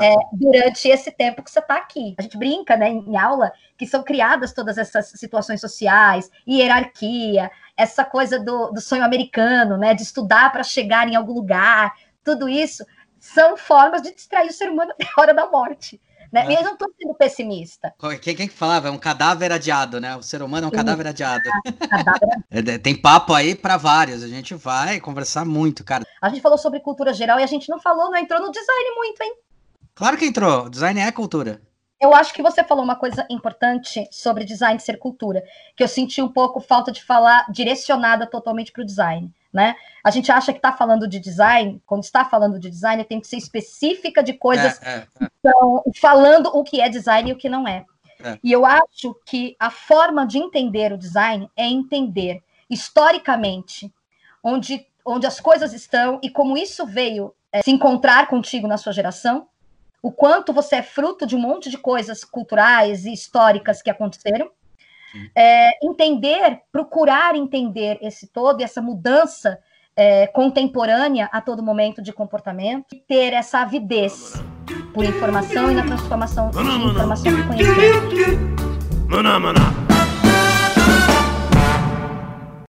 é, durante esse tempo que você está aqui. A gente brinca né, em aula que são criadas todas essas situações sociais, hierarquia, essa coisa do, do sonho americano, né, de estudar para chegar em algum lugar, tudo isso são formas de distrair o ser humano até a hora da morte. Né? É. E eu não estou sendo pessimista. Quem, quem falava? É um cadáver adiado, né? O ser humano é um Sim. cadáver adiado. É, tem papo aí para vários. A gente vai conversar muito, cara. A gente falou sobre cultura geral e a gente não falou, não entrou no design muito, hein? Claro que entrou. Design é cultura. Eu acho que você falou uma coisa importante sobre design ser cultura, que eu senti um pouco falta de falar direcionada totalmente para o design. Né? A gente acha que está falando de design, quando está falando de design, tem que ser específica de coisas é, é, é. Então, falando o que é design e o que não é. é. E eu acho que a forma de entender o design é entender historicamente onde, onde as coisas estão e como isso veio é, se encontrar contigo na sua geração, o quanto você é fruto de um monte de coisas culturais e históricas que aconteceram, é, entender, procurar entender esse todo e essa mudança é, contemporânea a todo momento de comportamento, e ter essa avidez por informação e na transformação de informação de conhecimento.